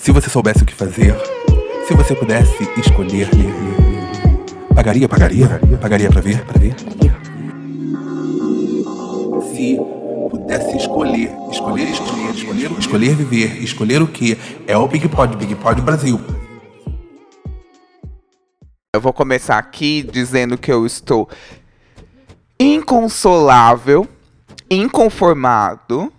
Se você soubesse o que fazer, se você pudesse escolher, pagaria, pagaria, pagaria pra ver, pra ver. Se pudesse escolher, escolher, escolher, escolher, escolher viver, escolher o que é o Big Pod, Big Pod Brasil. Eu vou começar aqui dizendo que eu estou inconsolável, inconformado,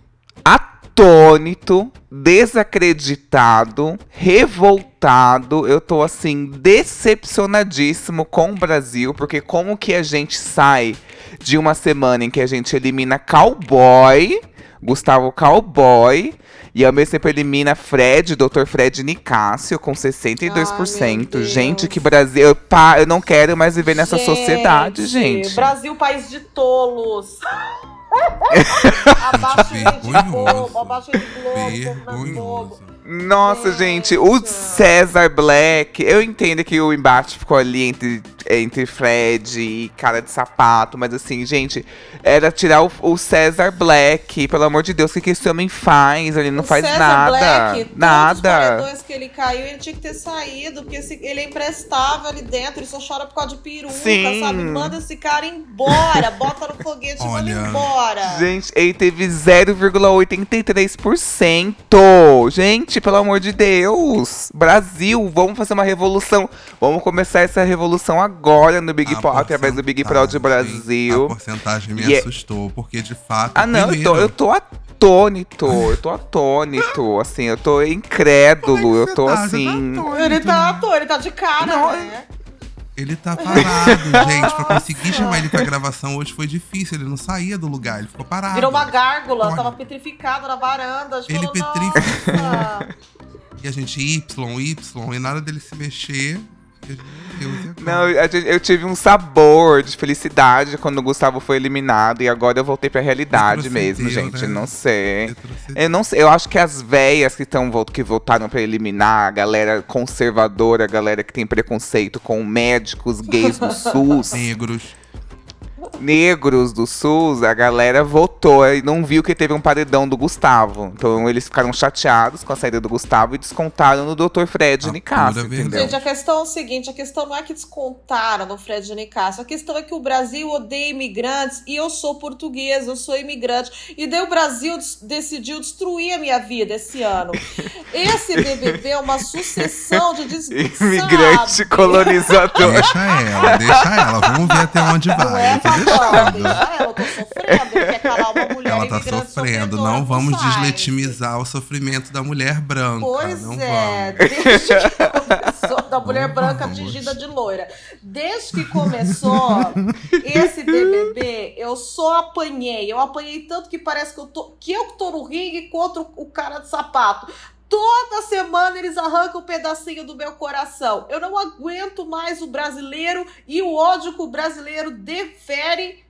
atônito, desacreditado, revoltado. Eu tô assim decepcionadíssimo com o Brasil, porque como que a gente sai de uma semana em que a gente elimina Cowboy, Gustavo Cowboy, e ao mesmo tempo elimina Fred, Dr. Fred Nicásio, com 62%. Ai, gente, que Brasil. Eu, pá, eu não quero mais viver nessa sociedade, gente. Brasil, país de tolos. abaixo de abaixo globo. Nossa, gente, o César Black, eu entendo que o embate ficou ali entre, entre Fred e cara de sapato, mas assim, gente, era tirar o, o César Black, pelo amor de Deus, o que, que esse homem faz? Ele não O faz César nada. Black, nada. Os que ele caiu, ele tinha que ter saído, porque esse- ele é imprestável ali dentro, ele só chora por causa de peruca, Sim. sabe? Manda esse cara embora, bota no foguete e manda embora. Gente, ele teve 0,83%. Gente, pelo amor de Deus. Brasil, vamos fazer uma revolução. Vamos começar essa revolução agora no Big A Pod, através do Big Prod Brasil. A porcentagem me E é- assustou, porque de fato. Ah, não, eu tô, eu tô atônito. Eu tô atônito. Assim, eu tô incrédulo. É eu tô tá? Assim. tá atônito, Ele tá né? ator, ele tá de cara, Não, né? Ele tá parado, gente. Pra conseguir chamar ele pra gravação hoje foi difícil. Ele não saía do lugar, ele ficou parado. Virou uma gárgula, Olha. tava petrificado na varanda. Ele falou. E a gente Y, Y, e nada dele se mexer. Agora? Não, eu, tive um sabor de felicidade quando o Gustavo foi eliminado. E agora eu voltei pra realidade mesmo, gente. né? Não sei. Eu não sei, eu acho que as véias que, tão, vo- que votaram pra eliminar, a galera conservadora, a galera que tem preconceito com médicos gays do SUS, Negros. Negros do SUS, a galera votou e não viu que teve um paredão do Gustavo. Então eles ficaram chateados com a saída do Gustavo e descontaram no Dr. Fred A pura entendeu? Gente, a questão é o seguinte: a questão não é que descontaram no Fred Nicásio, a questão é que o Brasil odeia imigrantes e eu sou portuguesa, eu sou imigrante. E daí o Brasil decidiu destruir a minha vida esse ano. Esse BBB é uma sucessão de des... Imigrante sabe? colonizador. Deixa ela, deixa ela. Vamos ver até onde vai. é, Eu tô Fabão? deixando. Deixa ela, tô sofrendo. Quer calar uma mulher Ela tá sofrendo. Não vamos sai. deslegitimizar o sofrimento da mulher branca. Pois não é, vamos. desde que começou, da mulher Não branca vamos. tingida de loira. Desde que começou esse BBB, eu só apanhei. Eu apanhei tanto que parece que eu tô, que eu que tô no ringue contra o cara de sapato. Toda semana eles arrancam um pedacinho do meu coração. Eu não aguento mais o brasileiro e o ódio que o brasileiro defere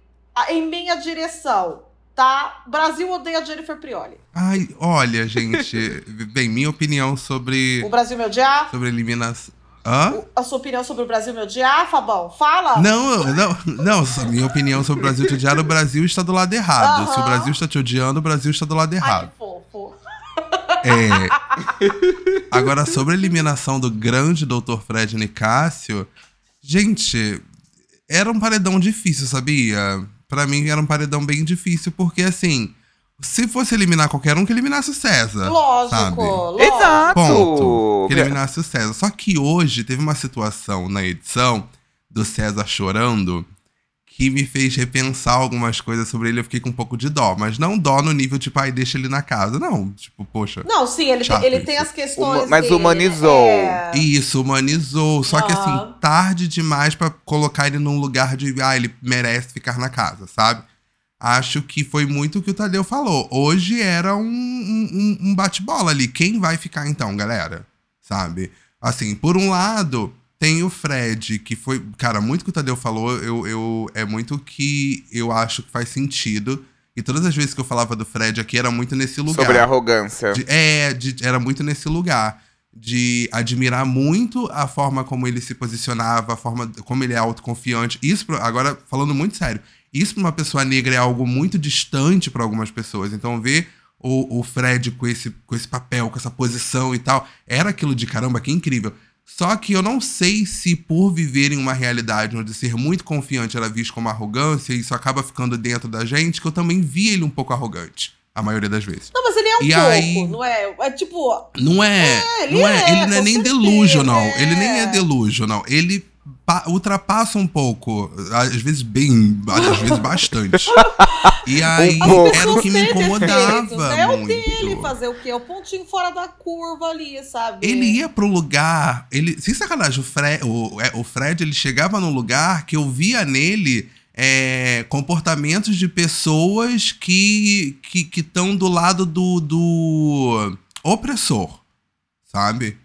em minha direção. Tá? Brasil odeia Jennifer Prioli. Ai, olha, gente. Bem, minha opinião sobre, O Brasil me odiar? sobre eliminação. Hã? a sua opinião sobre o Brasil me odiar, Fabão? Fala! Não, não, não. A minha opinião sobre o Brasil te odiar, o Brasil está do lado errado. Se o. Brasil está te odiando, o Brasil está do lado Ai, errado. que fofo. É. Agora, sobre a eliminação do grande Dr. Fred Nicásio, gente, era um paredão difícil, sabia? Pra mim era um paredão bem difícil, porque assim, se fosse eliminar qualquer um, que eliminasse o César. Lógico, sabe? lógico. Exato! Ponto. Que eliminasse o César. Só que hoje teve uma situação na edição do César chorando que me fez repensar algumas coisas sobre ele. Eu fiquei com um pouco de dó. Mas não dó no nível, tipo, ai, deixa ele na casa. Não, tipo, poxa. Não, sim, ele, Chato tem, ele tem as questões. Huma- mas dele, humanizou. É. Isso, humanizou. Só que assim, tarde demais pra colocar ele num lugar de, ah, ele merece ficar na casa, sabe? Acho que foi muito o que o Tadeu falou. Hoje era um, um, um bate-bola ali. Quem vai ficar então, galera? Sabe? Assim, por um lado, tem o Fred, que foi. Cara, muito que o Tadeu falou, eu, eu, é muito que eu acho que faz sentido. E todas as vezes que eu falava do Fred aqui, era muito nesse lugar. Sobre a arrogância. De- é, de- era muito nesse lugar. De admirar muito a forma como ele se posicionava, a forma como ele é autoconfiante. Isso, agora, falando muito sério, isso pra uma pessoa negra é algo muito distante pra algumas pessoas. Então, ver o, o Fred com esse, com esse papel, com essa posição e tal. Era aquilo de caramba, que incrível. Só que eu não sei se por viver em uma realidade onde ser muito confiante era visto como arrogância, isso acaba ficando dentro da gente, que eu também vi ele um pouco arrogante. A maioria das vezes. Não, mas ele é um E pouco, aí- não é? É tipo. Não é. É, ele não é, é, ele não é nem certeza, delusional. é. Ele nem é delusional. Ele ultrapassa um pouco. Às vezes bem. Às vezes bastante. E aí pouco. era o que me incomodava. É o dele fazer o quê? É o pontinho fora da curva ali, sabe? Ele ia pro lugar. Ele, sem sacanagem, o Fred, o, é, o Fred ele chegava num lugar que eu via nele é, comportamentos de pessoas que que estão do lado do, do opressor, sabe?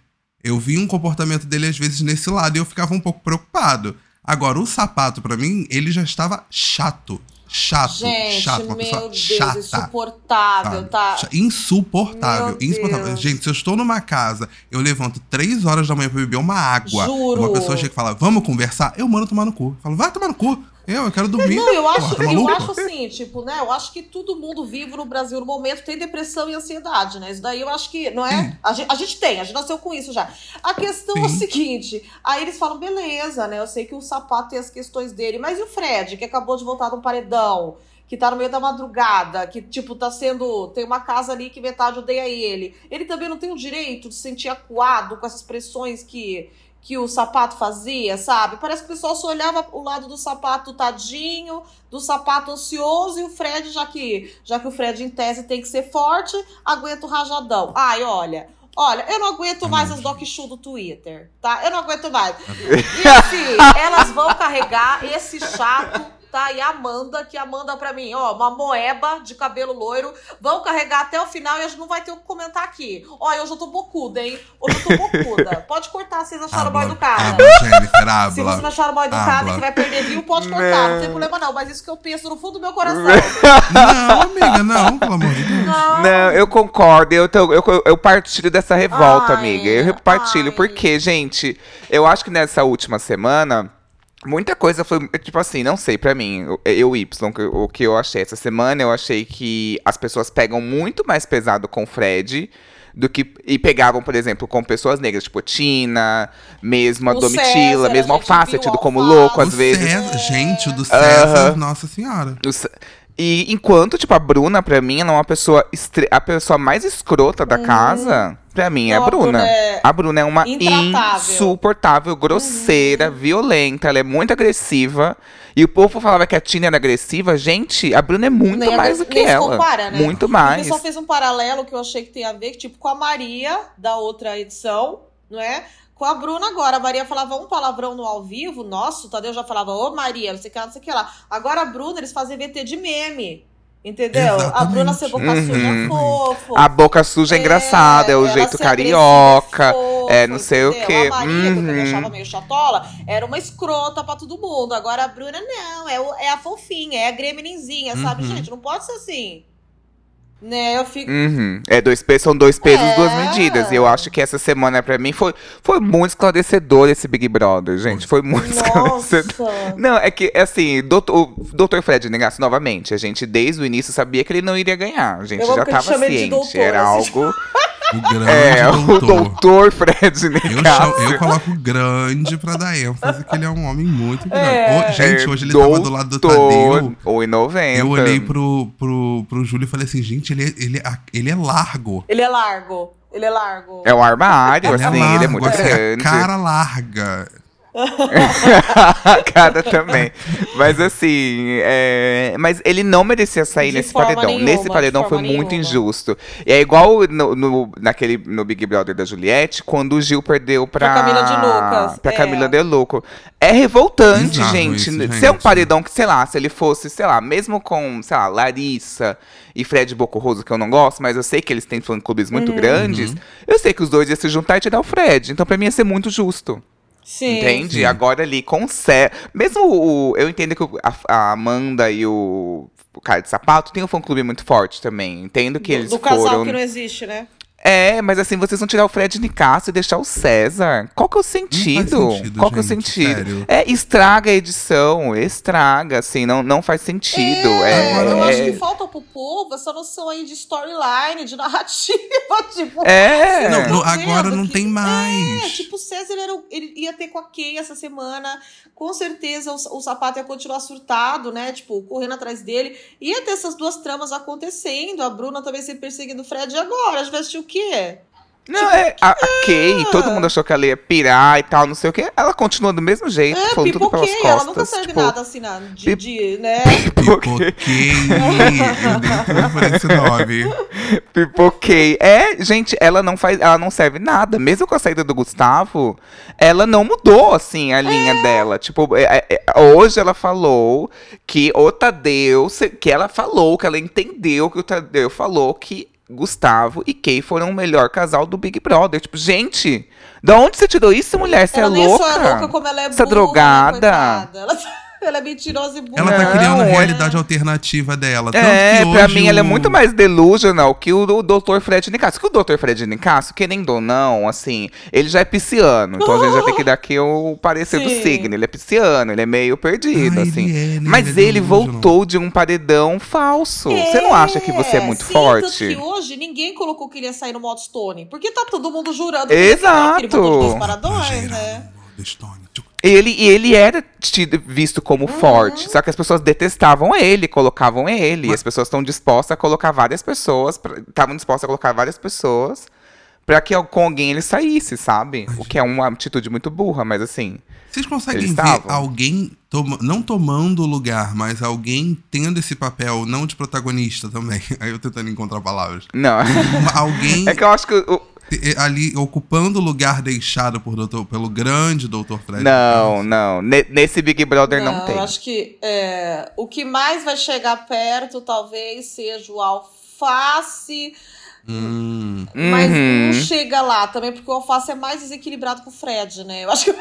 Eu vi um comportamento dele às vezes nesse lado e eu ficava um pouco preocupado. Agora, o sapato, pra mim, ele já estava chato. Chato, Gente, chato, uma meu pessoa Deus, chata. insuportável, sabe? tá? Insuportável, Meu insuportável. Deus. Gente, se eu estou numa casa, eu levanto três horas da manhã pra beber uma água. Juro. Uma pessoa chega e fala, vamos conversar, eu mando tomar no cu. Eu falo, vai tomar no cu. Eu, eu quero dormir. Não, eu acho, Porra, tá eu acho assim, tipo, né? Eu acho que todo mundo vivo no Brasil no momento tem depressão e ansiedade, né? Isso daí eu acho que, não é? A gente, a gente tem, a gente nasceu com isso já. A questão é o Sim. seguinte: aí eles falam, beleza, né? Eu sei que o sapato tem as questões dele, mas e o Fred, que acabou de voltar de um paredão? Que tá no meio da madrugada, que, tipo, tá sendo. Tem uma casa ali que metade odeia ele. Ele também não tem o direito de se sentir acuado com essas pressões que, que o sapato fazia, sabe? Parece que o pessoal só olhava o lado do sapato tadinho, do sapato ansioso, e o Fred, já que, já que o Fred, em tese, tem que ser forte, aguenta o rajadão. Ai, olha. Olha, eu não aguento mais as doc show do Twitter, tá? Eu não aguento mais. E assim, elas vão carregar esse chato, tá? E a Amanda, que Amanda pra mim, ó, uma moeba de cabelo loiro, vão carregar até o final e a gente não vai ter o que comentar aqui. Ó, hoje eu tô bocuda, hein? Hoje eu tô bocuda. Pode cortar se vocês acharam mal educada. Jennifer, Se vocês acharam mal educada e que vai perder view, pode cortar. Não tem problema não, mas isso que eu penso no fundo do meu coração. Não, amiga, não, pelo amor de Deus. Não. Não, eu concordo, eu, tô- eu, eu partilho dessa revolta, Ai, amiga. Eu partilho, ai. porque, gente, eu acho que nessa última semana, muita coisa foi, tipo assim, não sei, pra mim, eu- eu, Y, o que eu achei essa semana, eu achei que as pessoas pegam muito mais pesado com o Fred. Do que. E pegavam, por exemplo, com pessoas negras, tipo Tina, mesmo a O Domitila, César, mesmo a Alface, é tido o como louco às O vezes. César, gente, o do César, nossa senhora. E enquanto, tipo, a Bruna, pra mim, ela é uma pessoa. A pessoa mais escrota da casa, pra mim, é a Não, a Bruna. Bruna é A Bruna é uma intratável. insuportável, grosseira, violenta, ela é muito agressiva. E o povo falava que a Tina era agressiva. Gente, a Bruna é muito Nem- mais do que ela. compara, né? Muito mais. pessoal fez um paralelo que eu achei que tem a ver, tipo, com a Maria da outra edição, não é? Com a Bruna agora. A Maria falava um palavrão no ao vivo, nossa, o Tadeu já falava, ô Maria, não sei o que lá, não sei o que lá. Agora a Bruna, eles fazem VT de meme. Entendeu? A Exatamente. Bruna ser boca Uhum. suja fofo. A boca suja é, engraçada, é o jeito carioca. é fofo, é não sei o entendeu? quê. A Maria, que eu também Uhum. achava meio chatola, era uma escrota pra todo mundo. Agora a Bruna, não, é, o- é a fofinha, é a gremlinzinha, sabe? Uhum. Gente, não pode ser assim. Né, eu fico. Uhum. É dois pesos, são dois pesos, É. duas medidas. E eu acho que essa semana, pra mim, foi, foi muito esclarecedor esse Big Brother, gente. Foi muito esclarecedor. Nossa! Não, é que, assim, doutor, o Dr. Fred Negasso, novamente, a gente desde o início sabia que ele não iria ganhar. A gente Eu já tava ciente. doutor, Era assim. algo. O grande É, o doutor. doutor Fred Eu, Negasso. chamo- eu coloco grande pra dar ênfase que ele é um homem muito grande. É. Ô, gente, É, hoje ele tava do lado do doutor, Tadeu. 1,90. Eu olhei pro, pro, pro Júlio e falei assim, gente, ele, é- ele, é- ele é largo. Ele é largo. Ele é largo. É um armário, Ele é assim, largo, ele é muito assim, grande. a cara larga. A cara também. Mas assim, é... mas ele não merecia sair De nesse paredão. nenhuma, nesse paredão foi muito nenhuma. injusto. E é igual no, no- naquele, no Big Brother da Juliette, quando o Gil perdeu pra, Pra Camila de Lucas, Pra é. Camila de Lucas. É revoltante, Bizarro gente. isso, gente. Se é um paredão que, sei lá, se ele fosse, sei lá, mesmo com, sei lá, Larissa e Fred Bocorroso, que eu não gosto, mas eu sei que eles têm fã-clubes muito Uhum. grandes, eu sei que os dois iam se juntar e tirar o Fred. Então, pra mim, ia ser muito justo. Sim. Entende? Sim. Agora ali Sé. Mesmo o. Eu entendo que a, a Amanda e o, o cara de sapato tem um fã-clube muito forte também. Entendo que Do- eles do casal foram. que não existe, né? É, mas assim, vocês vão tirar o Fred Nicasso e deixar o César. Qual que é o sentido? sentido, Qual que é o sentido? sério. É, estraga a edição, estraga, assim, não, não faz sentido. É, É, eu é, acho que falta pro povo essa noção aí de storyline, de narrativa, tipo. é. Não, Tá agora não que- tem mais. É, tipo, o César era, ele ia ter com a Kay essa semana. Com certeza o, o sapato ia continuar surtado, né? Tipo, correndo atrás dele. Ia ter essas duas tramas acontecendo. A Bruna também se perseguindo o Fred. E agora? A gente vai assistir o quê? Não, é, a, a Kay, todo mundo achou que ela ia pirar e tal, não sei o quê. Ela continua do mesmo jeito, É, falando tudo pelas pipoquei. costas. Ela nunca serve tipo, nada assim, na, de, de, né? Pipoquei. Eu dei tudo por esse nome. Pipoquei. É, gente, ela não faz, ela não serve nada. Mesmo com a saída do Gustavo, ela não mudou assim a linha dela. Tipo, é, é, é, hoje ela falou que o Tadeu, que ela falou, que ela entendeu que o Tadeu falou que Gustavo e Kay foram o melhor casal do Big Brother. Tipo, gente, da onde você tirou isso, mulher? Você é louca? é louca como ela é burra, drogada? coitada. Ela, ela é mentirosa e burra. Ela tá Não, criando a é- realidade alternativa dela. Tanto É, que pra mim ela é o- muito mais delusional que o, o Dr. Fred Nicasso. Que o Dr. Fred Nicasso, querendo ou não, assim, ele já é pisciano. Então a gente já tem que dar aqui o parecer do Sim. signo. Ele é pisciano, ele é meio perdido, Ah, assim. ele é, né? Mas Ele é ele voltou de um paredão falso. Você não acha que você é muito sim, forte? Tanto que hoje ninguém colocou que ele ia sair no modo Stone. Porque tá todo mundo jurando que ele ia Exato. ficar, que ele dos paradões, né? Stone. Ele, e ele era tido, visto como Uhum. forte, só que as pessoas detestavam ele, colocavam ele. E as pessoas estão dispostas a colocar várias pessoas, estavam dispostas a colocar várias pessoas pra que com alguém ele saísse, sabe? O que é uma atitude muito burra, mas assim. Vocês conseguem ver alguém, toma- não tomando o lugar, mas alguém tendo esse papel, não de protagonista também. Aí eu tentando encontrar palavras. Não. Alguém é que eu acho que. o- ali ocupando o lugar deixado por doutor, pelo grande doutor Fred. não, não. Ne- Nesse Big Brother não, tem. Eu acho que é, o que mais vai chegar perto talvez seja o alface. Hum, Mas Uhum. não chega lá também, porque o alface é mais desequilibrado que o Fred, né? Eu acho que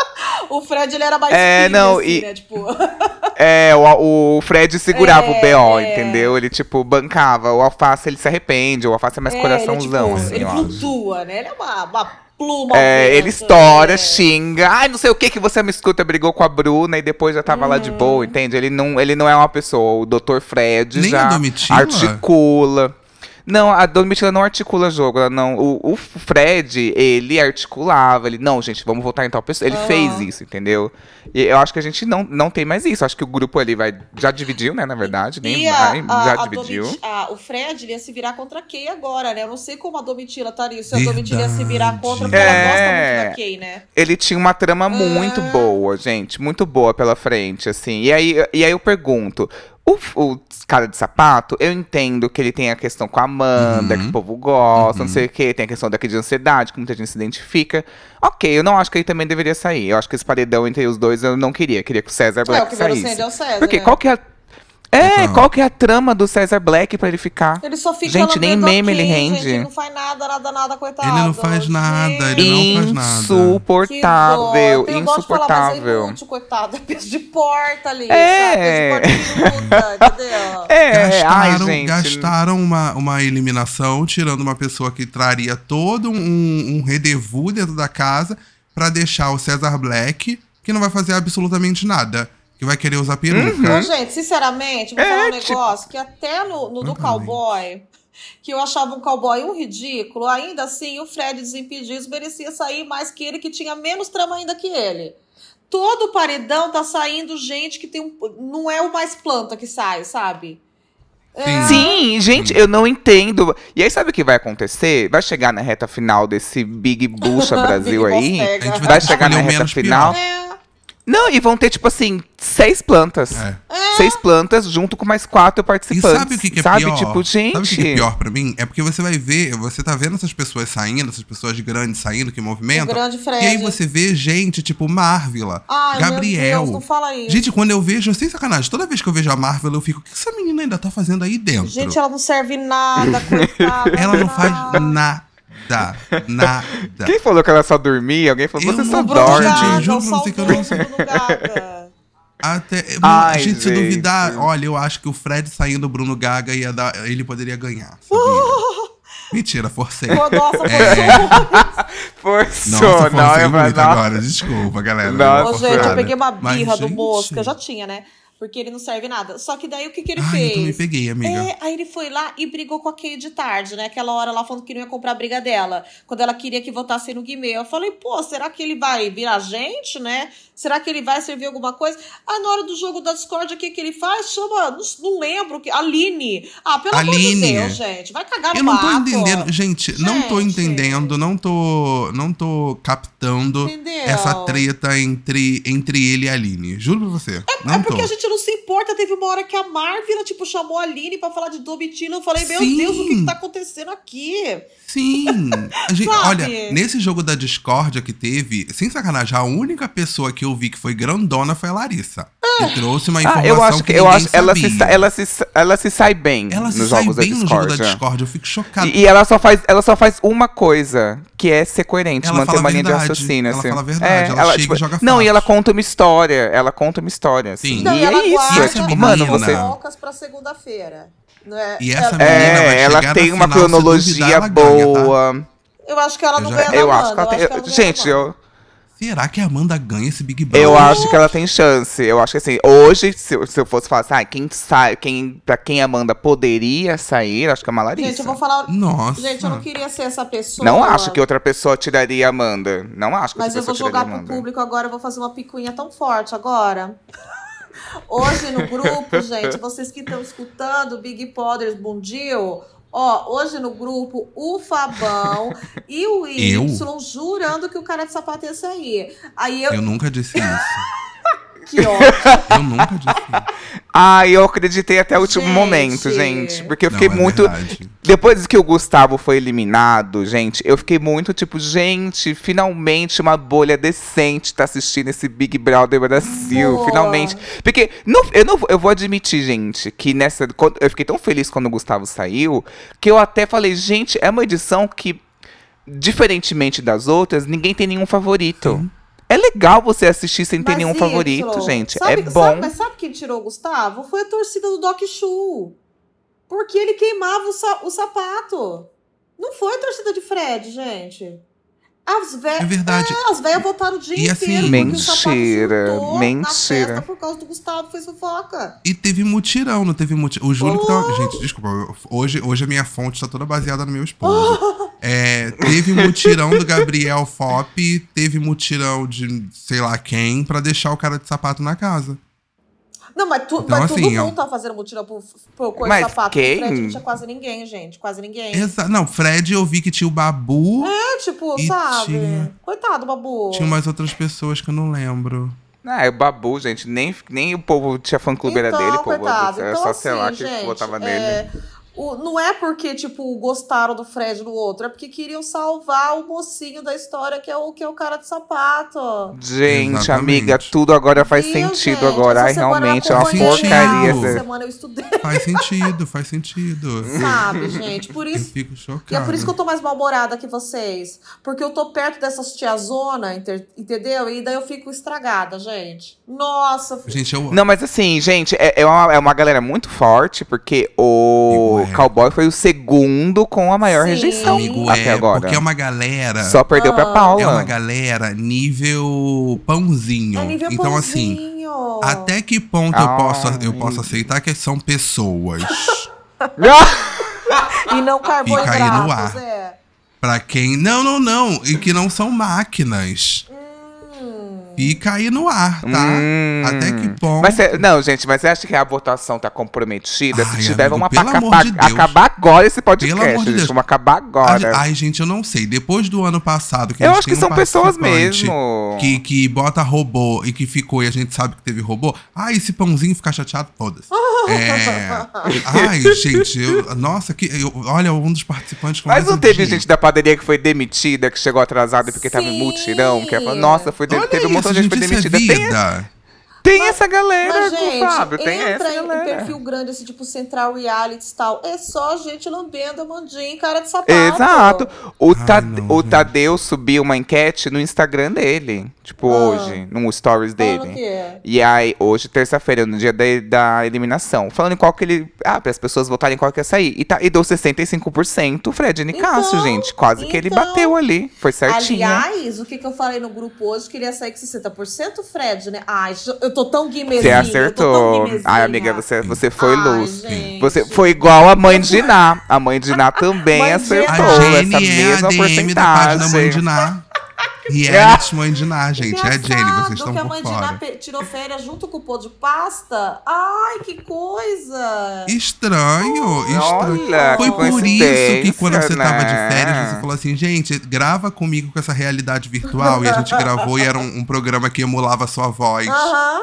o Fred ele era mais É, firme, não, assim, e- né? Tipo, É, o, o Fred segurava É, o BO, é. entendeu? Ele, tipo, bancava. O Alface, ele se arrepende. O Alface é mais é, coraçãozão, ele, tipo, assim, ele flutua, né? Ele é uma, uma pluma. É, ele estoura, né? xinga. Ai, não sei o que que você me escuta, brigou com a Bruna e depois já tava lá de Uhum. boa, entende? Ele não, ele não é uma pessoa. O Dr. Fred Nem já articula. Não, a Domitila não articula jogo, ela não. O, o Fred, ele articulava, ele, não, gente, vamos votar em tal pessoa. Ele Aham. fez isso, entendeu? E eu acho que a gente não, não tem mais isso. Acho que o grupo ali vai. Já dividiu, né, na verdade? Nem E a, vai, a- já a dividiu. A- o Fred ele ia se virar contra a Kay agora, né? Eu não sei como a Domitila estaria. Se a Domitila ia se virar contra, porque ela É. gosta muito da Kay, né? ele tinha uma trama muito Ah. boa, gente. Muito boa pela frente, assim. E aí, e aí eu pergunto. O, o cara de sapato, eu entendo que ele tem a questão com a Amanda, Uhum. que o povo gosta, não Uhum. sei o quê. Tem a questão daqui de ansiedade, que muita gente se identifica. Ok, eu não acho que ele também deveria sair. Eu acho que esse paredão entre os dois eu não queria. Queria que o César É, o Black que saísse. É o César. Porque né? qual que é a... É, Então. qual que é a trama do César Black pra ele ficar? Ele só fica Gente, nem meme ele Kay, rende. Gente, ele não faz nada, nada, nada, coitado. Ele não faz nada, ele não faz nada. Insuportável, que dó. Eu gosto de falar, mas é insuportável. inútil, coitado. É peso de porta ali, É. sabe? Peso de porta entendeu? É, ai, Gastaram, gente. gastaram uma, uma eliminação, tirando uma pessoa que traria todo um, um rendezvous dentro da casa pra deixar o César Black, que não vai fazer absolutamente nada. Que vai querer usar peruca. Então, gente, sinceramente, vou É, falar um tipo- negócio que até no, no do cowboy, que eu achava um cowboy um ridículo, ainda assim o Fred Desimpedidos merecia sair mais que ele, que tinha menos trama ainda que ele. Todo paredão tá saindo gente que tem um. Não é o mais planta que sai, sabe? É. Sim, gente, eu não entendo. E aí, sabe o que vai acontecer? Vai chegar na reta final desse Big Bucha Brasil Big aí. Boss A gente pega. Vai chegar na reta final. pior. É. Não, e vão ter, tipo assim, seis plantas. É. Seis plantas junto com mais quatro E participantes. sabe o que, que é sabe? pior? Tipo, gente. Sabe o que, que é pior pra mim? É porque você vai ver, você tá vendo essas pessoas saindo, essas pessoas grandes saindo, que O movimentam. grande Fred. E aí você vê gente, tipo, Marvila, Ai, Gabriel. Meu Deus, não fala isso. Gente, quando eu vejo, sem sacanagem, toda vez que eu vejo a Marvel, eu fico, o que essa menina ainda tá fazendo aí dentro? Gente, ela não serve nada, coitada. Ela não faz nada. Nada. Nada. Quem falou que ela só dormia? Alguém falou, Eu você não- só dorme. Gente, juro pra você que eu não- Gaga. Até, Ai, gente, se gente. duvidar, olha, eu acho que o Fred saindo do Bruno Gaga ia dar, ele poderia ganhar. sabia? Mentira, forcei. Pô, nossa, foi É. Forçou, Nossa, não, forcei eu falei, muito não. agora. Desculpa, galera. Nossa, Não, gente, eu peguei uma Mas, birra do gente, Mosca, eu já tinha, né? Porque ele não serve nada. Só que daí o que, que ele Ai, fez? eu também peguei, amiga. É, aí ele foi lá e brigou com a Kay de tarde, né? Aquela hora lá falando que não ia comprar a briga dela. Quando ela queria que votasse no Guimê. Eu falei, pô, será que ele vai virar gente, né? Será que ele vai servir alguma coisa? Aí na hora do jogo da Discord, o que, que ele faz? Chama, não, não lembro, que Aline. Ah, pelo amor de Aline. Deus, gente. Vai cagar no Eu não tô entendendo. Gente, não tô Gente. entendendo, não tô, não tô captando Entendeu? essa treta entre, entre ele e a Aline. Juro pra você. não É porque tô. a gente não se importa. Teve uma hora que a Marvila, tipo, chamou a Aline pra falar de Domitila. Eu falei, meu Sim. Deus, o que, que tá acontecendo aqui? Sim. Gente- olha, nesse jogo da discórdia que teve, sem sacanagem, a única pessoa que eu vi que foi grandona foi a Larissa. Que trouxe uma informação Ah, eu acho que, eu ninguém acho ela se, sabia. sa- ela, se, ela se sai bem Ela nos se sai jogos bem da no jogo da Discord. Discord, eu fico chocado. E, e ela só faz, ela só faz uma coisa, que é ser coerente, Ela manter uma linha de raciocínio. ela assim. fala a verdade, ela chega e joga Não, e fácil. ela conta uma história. Ela conta uma história, assim. Sim. Não, e e ela é isso. guarda É tipo, mano, você. pra segunda-feira. Não é? E essa Ela- menina vai É, ela tem uma final, se cronologia duvidar, ela ganha, tá? boa. Eu acho que ela não Eu já- ganha Eu acho que ela eu acho que ela tem. Gente, eu. Será que a Amanda ganha esse Big Brother? Eu acho que ela tem chance. Eu acho que assim, hoje, se, eu- se eu fosse falar assim, ah, quem sai, quem, pra quem a Amanda poderia sair, acho que é uma Larissa. Gente, eu vou falar. Nossa. Gente, eu não queria ser essa pessoa. Não acho que outra pessoa tiraria a Amanda. Não acho que Mas outra eu vou pessoa jogar tiraria a pro Amanda. público agora, eu vou fazer uma picuinha tão forte agora. Hoje no grupo, gente, vocês que estão escutando, Big Podders Bundil, ó, hoje no grupo, o Fabão e o Y Eu? jurando que o cara de sapato ia sair. Aí eu. Eu nunca disse isso. Que ótimo. Eu nunca disse isso. Ah, eu acreditei até o último Gente. momento, gente. Porque eu Não, fiquei é muito. verdade. Depois que o Gustavo foi eliminado, gente, eu fiquei muito tipo, gente, finalmente uma bolha decente tá assistindo esse Big Brother Brasil. Boa. Finalmente. Porque não, eu, não, eu vou admitir, gente, que nessa. Eu fiquei tão feliz quando o Gustavo saiu que eu até falei, gente, é uma edição que, diferentemente das outras, ninguém tem nenhum favorito. Sim. É legal você assistir sem ter Mas, nenhum Y, favorito, gente. sabe- é bom. Sabe, mas sabe quem tirou o Gustavo? Foi a torcida do Doc Chu. Porque ele queimava o, sa- o sapato. Não foi a torcida de Fred, gente. As velhas. É verdade. as velhas votaram o dia E assim- inteiro. sapato Mentira, mentira. festa por causa do Gustavo, fez fofoca. E teve mutirão, não teve mutirão. O Júlio que tava. Oh. Gente, desculpa. Hoje, hoje a minha fonte tá toda baseada no meu esposo. É, teve mutirão do Gabriel Fop, teve mutirão de sei lá quem, pra deixar o cara de sapato na casa. Não, mas, tu, Então, mas assim, todo eu- mundo tá fazendo mutirão pro, pro coisa Mas sapato. quem? O Fred não tinha quase ninguém, gente. Quase ninguém. Exa não, Fred eu vi que tinha o Babu, É, tipo, sabe? tinha- Coitado, Babu. tinha umas outras pessoas que eu não lembro. Ah, é o Babu, gente. Nem, nem o povo tinha fã-clube era dele, pô. Então, coitado. Era Então, só, assim, sei lá, que gente, votava é, nele. O- não é porque, tipo, gostaram do Fred no outro, é porque queriam salvar o mocinho da história, que é o, que é o cara de sapato. Gente, Exatamente. amiga, tudo agora faz sentido gente? agora. Ai, eu realmente é uma porcaria. Essa semana eu estudei, Faz sentido, faz sentido. sabe, gente? Por Eu isso. fico chocado. E é por isso que eu tô mais mal-humorada que vocês. Porque eu tô perto dessas tiazona, entendeu? E daí eu fico estragada, gente. Nossa, Gente, eu. Não, mas assim, gente, é, é, uma, é uma galera muito forte, porque o é. Cowboy foi o segundo com a maior Sim. rejeição Amigo, até é, agora. porque é uma galera. Só perdeu pra Ah. Paula. É uma galera nível pãozinho. é nível então, assim, pãozinho. até que ponto eu posso, eu posso aceitar que são pessoas? E não carboidratos, Fica aí no ar. é. Pra quem. Não, não, não. E que não são máquinas. Fica aí no ar, tá? Hum. Até que ponto. Mas cê- não, gente, mas você acha que a votação tá comprometida? Ai, Se tiver, amigo, vamos pelo acabar, amor de Deus. acabar agora esse podcast, Pelo amor de. Deus. Vamos acabar agora. Ai, gente, eu não sei. Depois do ano passado que a Eu acho que tem são um pessoas mesmo. Que, que bota robô e que ficou e a gente sabe que teve robô. Ah, esse pãozinho ficar chateado, foda-se. É... Ai, gente, eu- nossa, que, eu- olha, um dos participantes Mas não teve gente da padaria que foi demitida, que chegou atrasada porque tava em Sim. mutirão? Que falou, nossa, foi de- Olha teve um de gente isso é demitida. Tem, Tem essa galera, Mas, gente, Fábio, tem entra essa em galera. perfil grande, assim, tipo Central Reality e tal. É só gente lambendo a mandinha em cara de sapato. Exato. O, Ai, Tade- não, o. Tadeu subiu uma enquete no Instagram dele. Tipo, Ah. hoje, no stories dele. que é. E aí, hoje, terça-feira, no dia da, da eliminação. Falando em qual que ele. Ah, para as pessoas votarem em qual que ia sair. E, tá, e deu 65% Fred Nicásio, Então, gente. Quase que ele então. bateu ali. Foi certinho. Aliás, o que, que eu falei no grupo hoje? Queria sair com 60%, Fred, né? Ai, eu tô tão guimezinha. Você eu tô tão acertou. Ai, amiga, você, você foi Ai, luz. gente. Você foi igual a mãe de Ná. A mãe de Ná também Mãe acertou Ná. Essa é a mesma DM da página Mãe de porcentagem. Ná. Reality Mãe de Ná, gente. É a Jenny, vocês estão que a mãe de Ná tirou férias junto com o pô de pasta. Ai, que coisa! Estranho, estranho. Olha, Foi por isso que quando você tava de né? férias, você falou assim, gente, grava comigo com essa realidade virtual. e a gente gravou e era um, um programa que emulava a sua voz. Aham.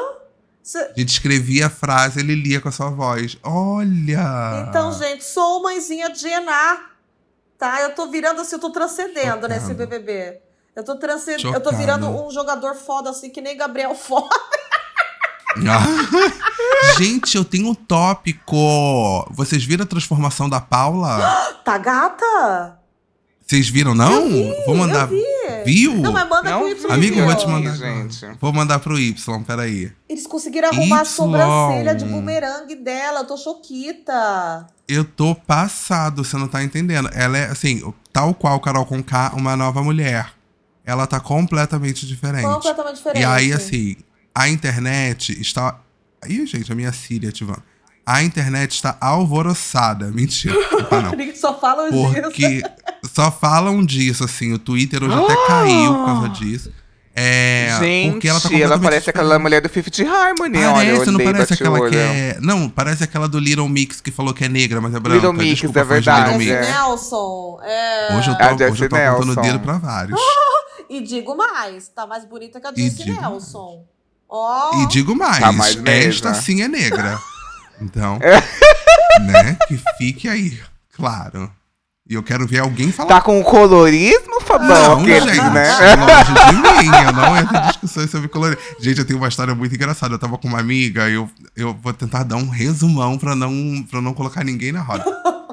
Cê- A gente escrevia a frase, ele lia com a sua voz. Olha! Então, gente, sou mãezinha de Ená. Tá? Eu tô virando assim, eu tô transcendendo nesse BBB. Eu tô transcendendo. Eu tô virando um jogador foda assim, que nem Gabriel foda. gente, eu tenho um tópico. Vocês viram a transformação da Paula? Tá gata? Vocês viram, não? vou mandar. Eu vi. Viu? Não, mas manda Não pro Y. Amigo, vou te mandar. gente. Vou mandar pro Y, peraí. Eles conseguiram arrumar a Y. sobrancelha de bumerangue dela. Eu tô choquita. Eu tô passado, você não tá entendendo. Ela é, assim, tal qual Carol Conká, uma nova mulher. Ela tá completamente diferente. Completamente diferente. E aí, assim, a internet está. Ih, gente, a minha Siri ativando. A internet está alvoroçada. Mentira, não tá não. Só falam disso. Porque só falam disso, assim. O Twitter hoje até caiu por causa disso. É. Gente, porque ela tá ela parece aquela mulher do Fifth Harmony. olha, Parece, eu não parece aquela que é. Não, parece aquela do Little Mix que falou que é negra, mas é branca. Little Mix, Desculpa, é verdade, Little é. Mix. Nelson. É... Hoje eu tô, Jessie hoje eu tô apontando o dedo pra vários. E digo mais, tá mais bonita que a E digo- Nelson. Ó. E digo mais, Tá mais esta sim é negra. Então, É. né, que fique aí, claro. E eu quero ver alguém falar. Tá com colorismo, Fabão? aquele, gente, né? longe de mim, eu não entro em discussões sobre colorir. Gente, eu tenho uma história muito engraçada. Eu tava com uma amiga, eu, eu vou tentar dar um resumão pra não, pra não colocar ninguém na roda.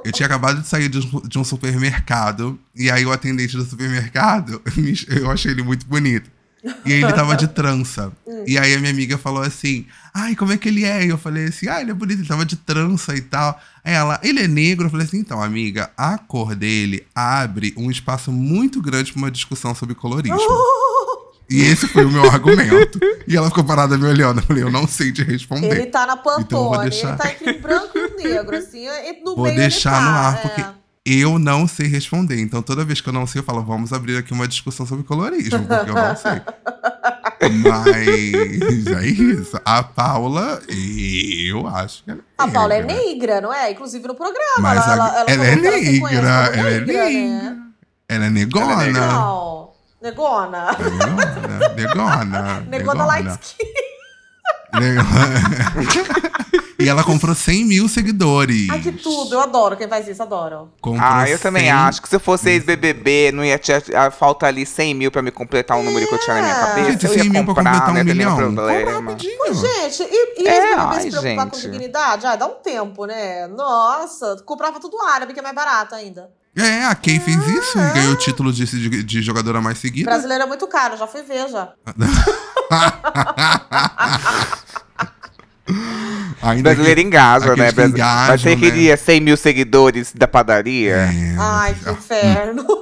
Eu tinha acabado de sair de um, de um supermercado, e aí o atendente do supermercado, me- eu achei ele muito bonito. E aí ele tava de trança. E aí a minha amiga falou assim: Ai, como é que ele é? E eu falei assim: Ah, ele é bonito, ele tava de trança e tal. Aí ela, ele é negro? Eu falei assim: Então, amiga, a cor dele abre um espaço muito grande pra uma discussão sobre colorismo. E esse foi o meu argumento. E ela ficou parada me olhando. Eu falei: Eu não sei te responder. Ele tá na Pantone, Então deixar. ele tá entre branco e negro, assim, no Vou meio deixar tá, no ar, é. porque eu não sei responder. Então, toda vez que eu não sei, eu falo, vamos abrir aqui uma discussão sobre colorismo, porque eu não sei. Mas é isso. A Paula, eu acho que ela é A Paula é negra. negra, não é? Inclusive no programa. Mas ela, a- ela, ela, ela é negra, ela é negra, negra. né? Ela é negona. Ela é negra. Negona. Negona, negona. Negona light skin. Negona. e ela comprou 100 mil seguidores. Ai, que tudo. Eu adoro quem faz isso, adoro. Comprou Ah, eu também 100 acho que se eu fosse ex-BBB, não ia ter, falta ali 100 mil pra me completar um número que eu tinha na minha É. cabeça. Gente, eu ia 100 mil pra completar ia um milhão. Compra problema. rapidinho. Gente, e, e É, ai, se preocupar com gente. dignidade? Ah, dá um tempo, né? Nossa, comprava tudo árabe, que é mais barato ainda. É, a Kay fez isso Ah, e ganhou o título de, de, de jogadora mais seguida. Brasileiro é muito caro, já fui ver já. Ainda Brasileiro engaja, aqueles né? que Brasi- engajam, Mas você né? queria 100 mil seguidores da padaria? É, Ai, que inferno.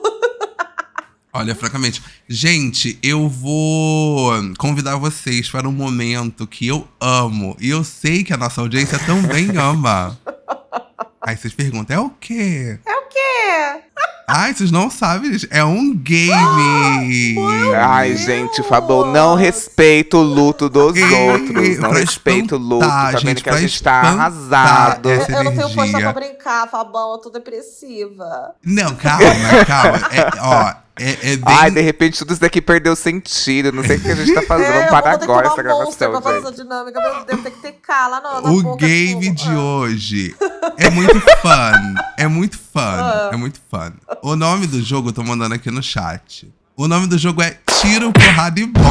Olha, francamente, gente, eu vou convidar vocês para um momento que eu amo e eu sei que a nossa audiência também ama. Aí vocês perguntam, é o quê? É o quê? Ai, vocês não sabem, gente, é um game! Ai, Deus! gente, Fabão, não respeita o luto dos Ih, outros. Não respeita o luto. Tá vendo gente, que a gente tá arrasado. Eu, eu não tenho força pra brincar, Fabão, eu tô depressiva. Não, calma, calma. É, ó, é, é bem. Ai, de repente tudo isso daqui perdeu sentido. Não sei o que a gente tá fazendo. É, Vamos eu parar agora essa Monster pra gravação, fazer gente. essa dinâmica. Meu Deus, tem que ter K lá na, na O boca game do- de Ah. hoje é muito fun. É muito fun. Ah. É muito fun. O nome do jogo eu tô mandando aqui no chat. O nome do jogo é tiro, porrada e bomba.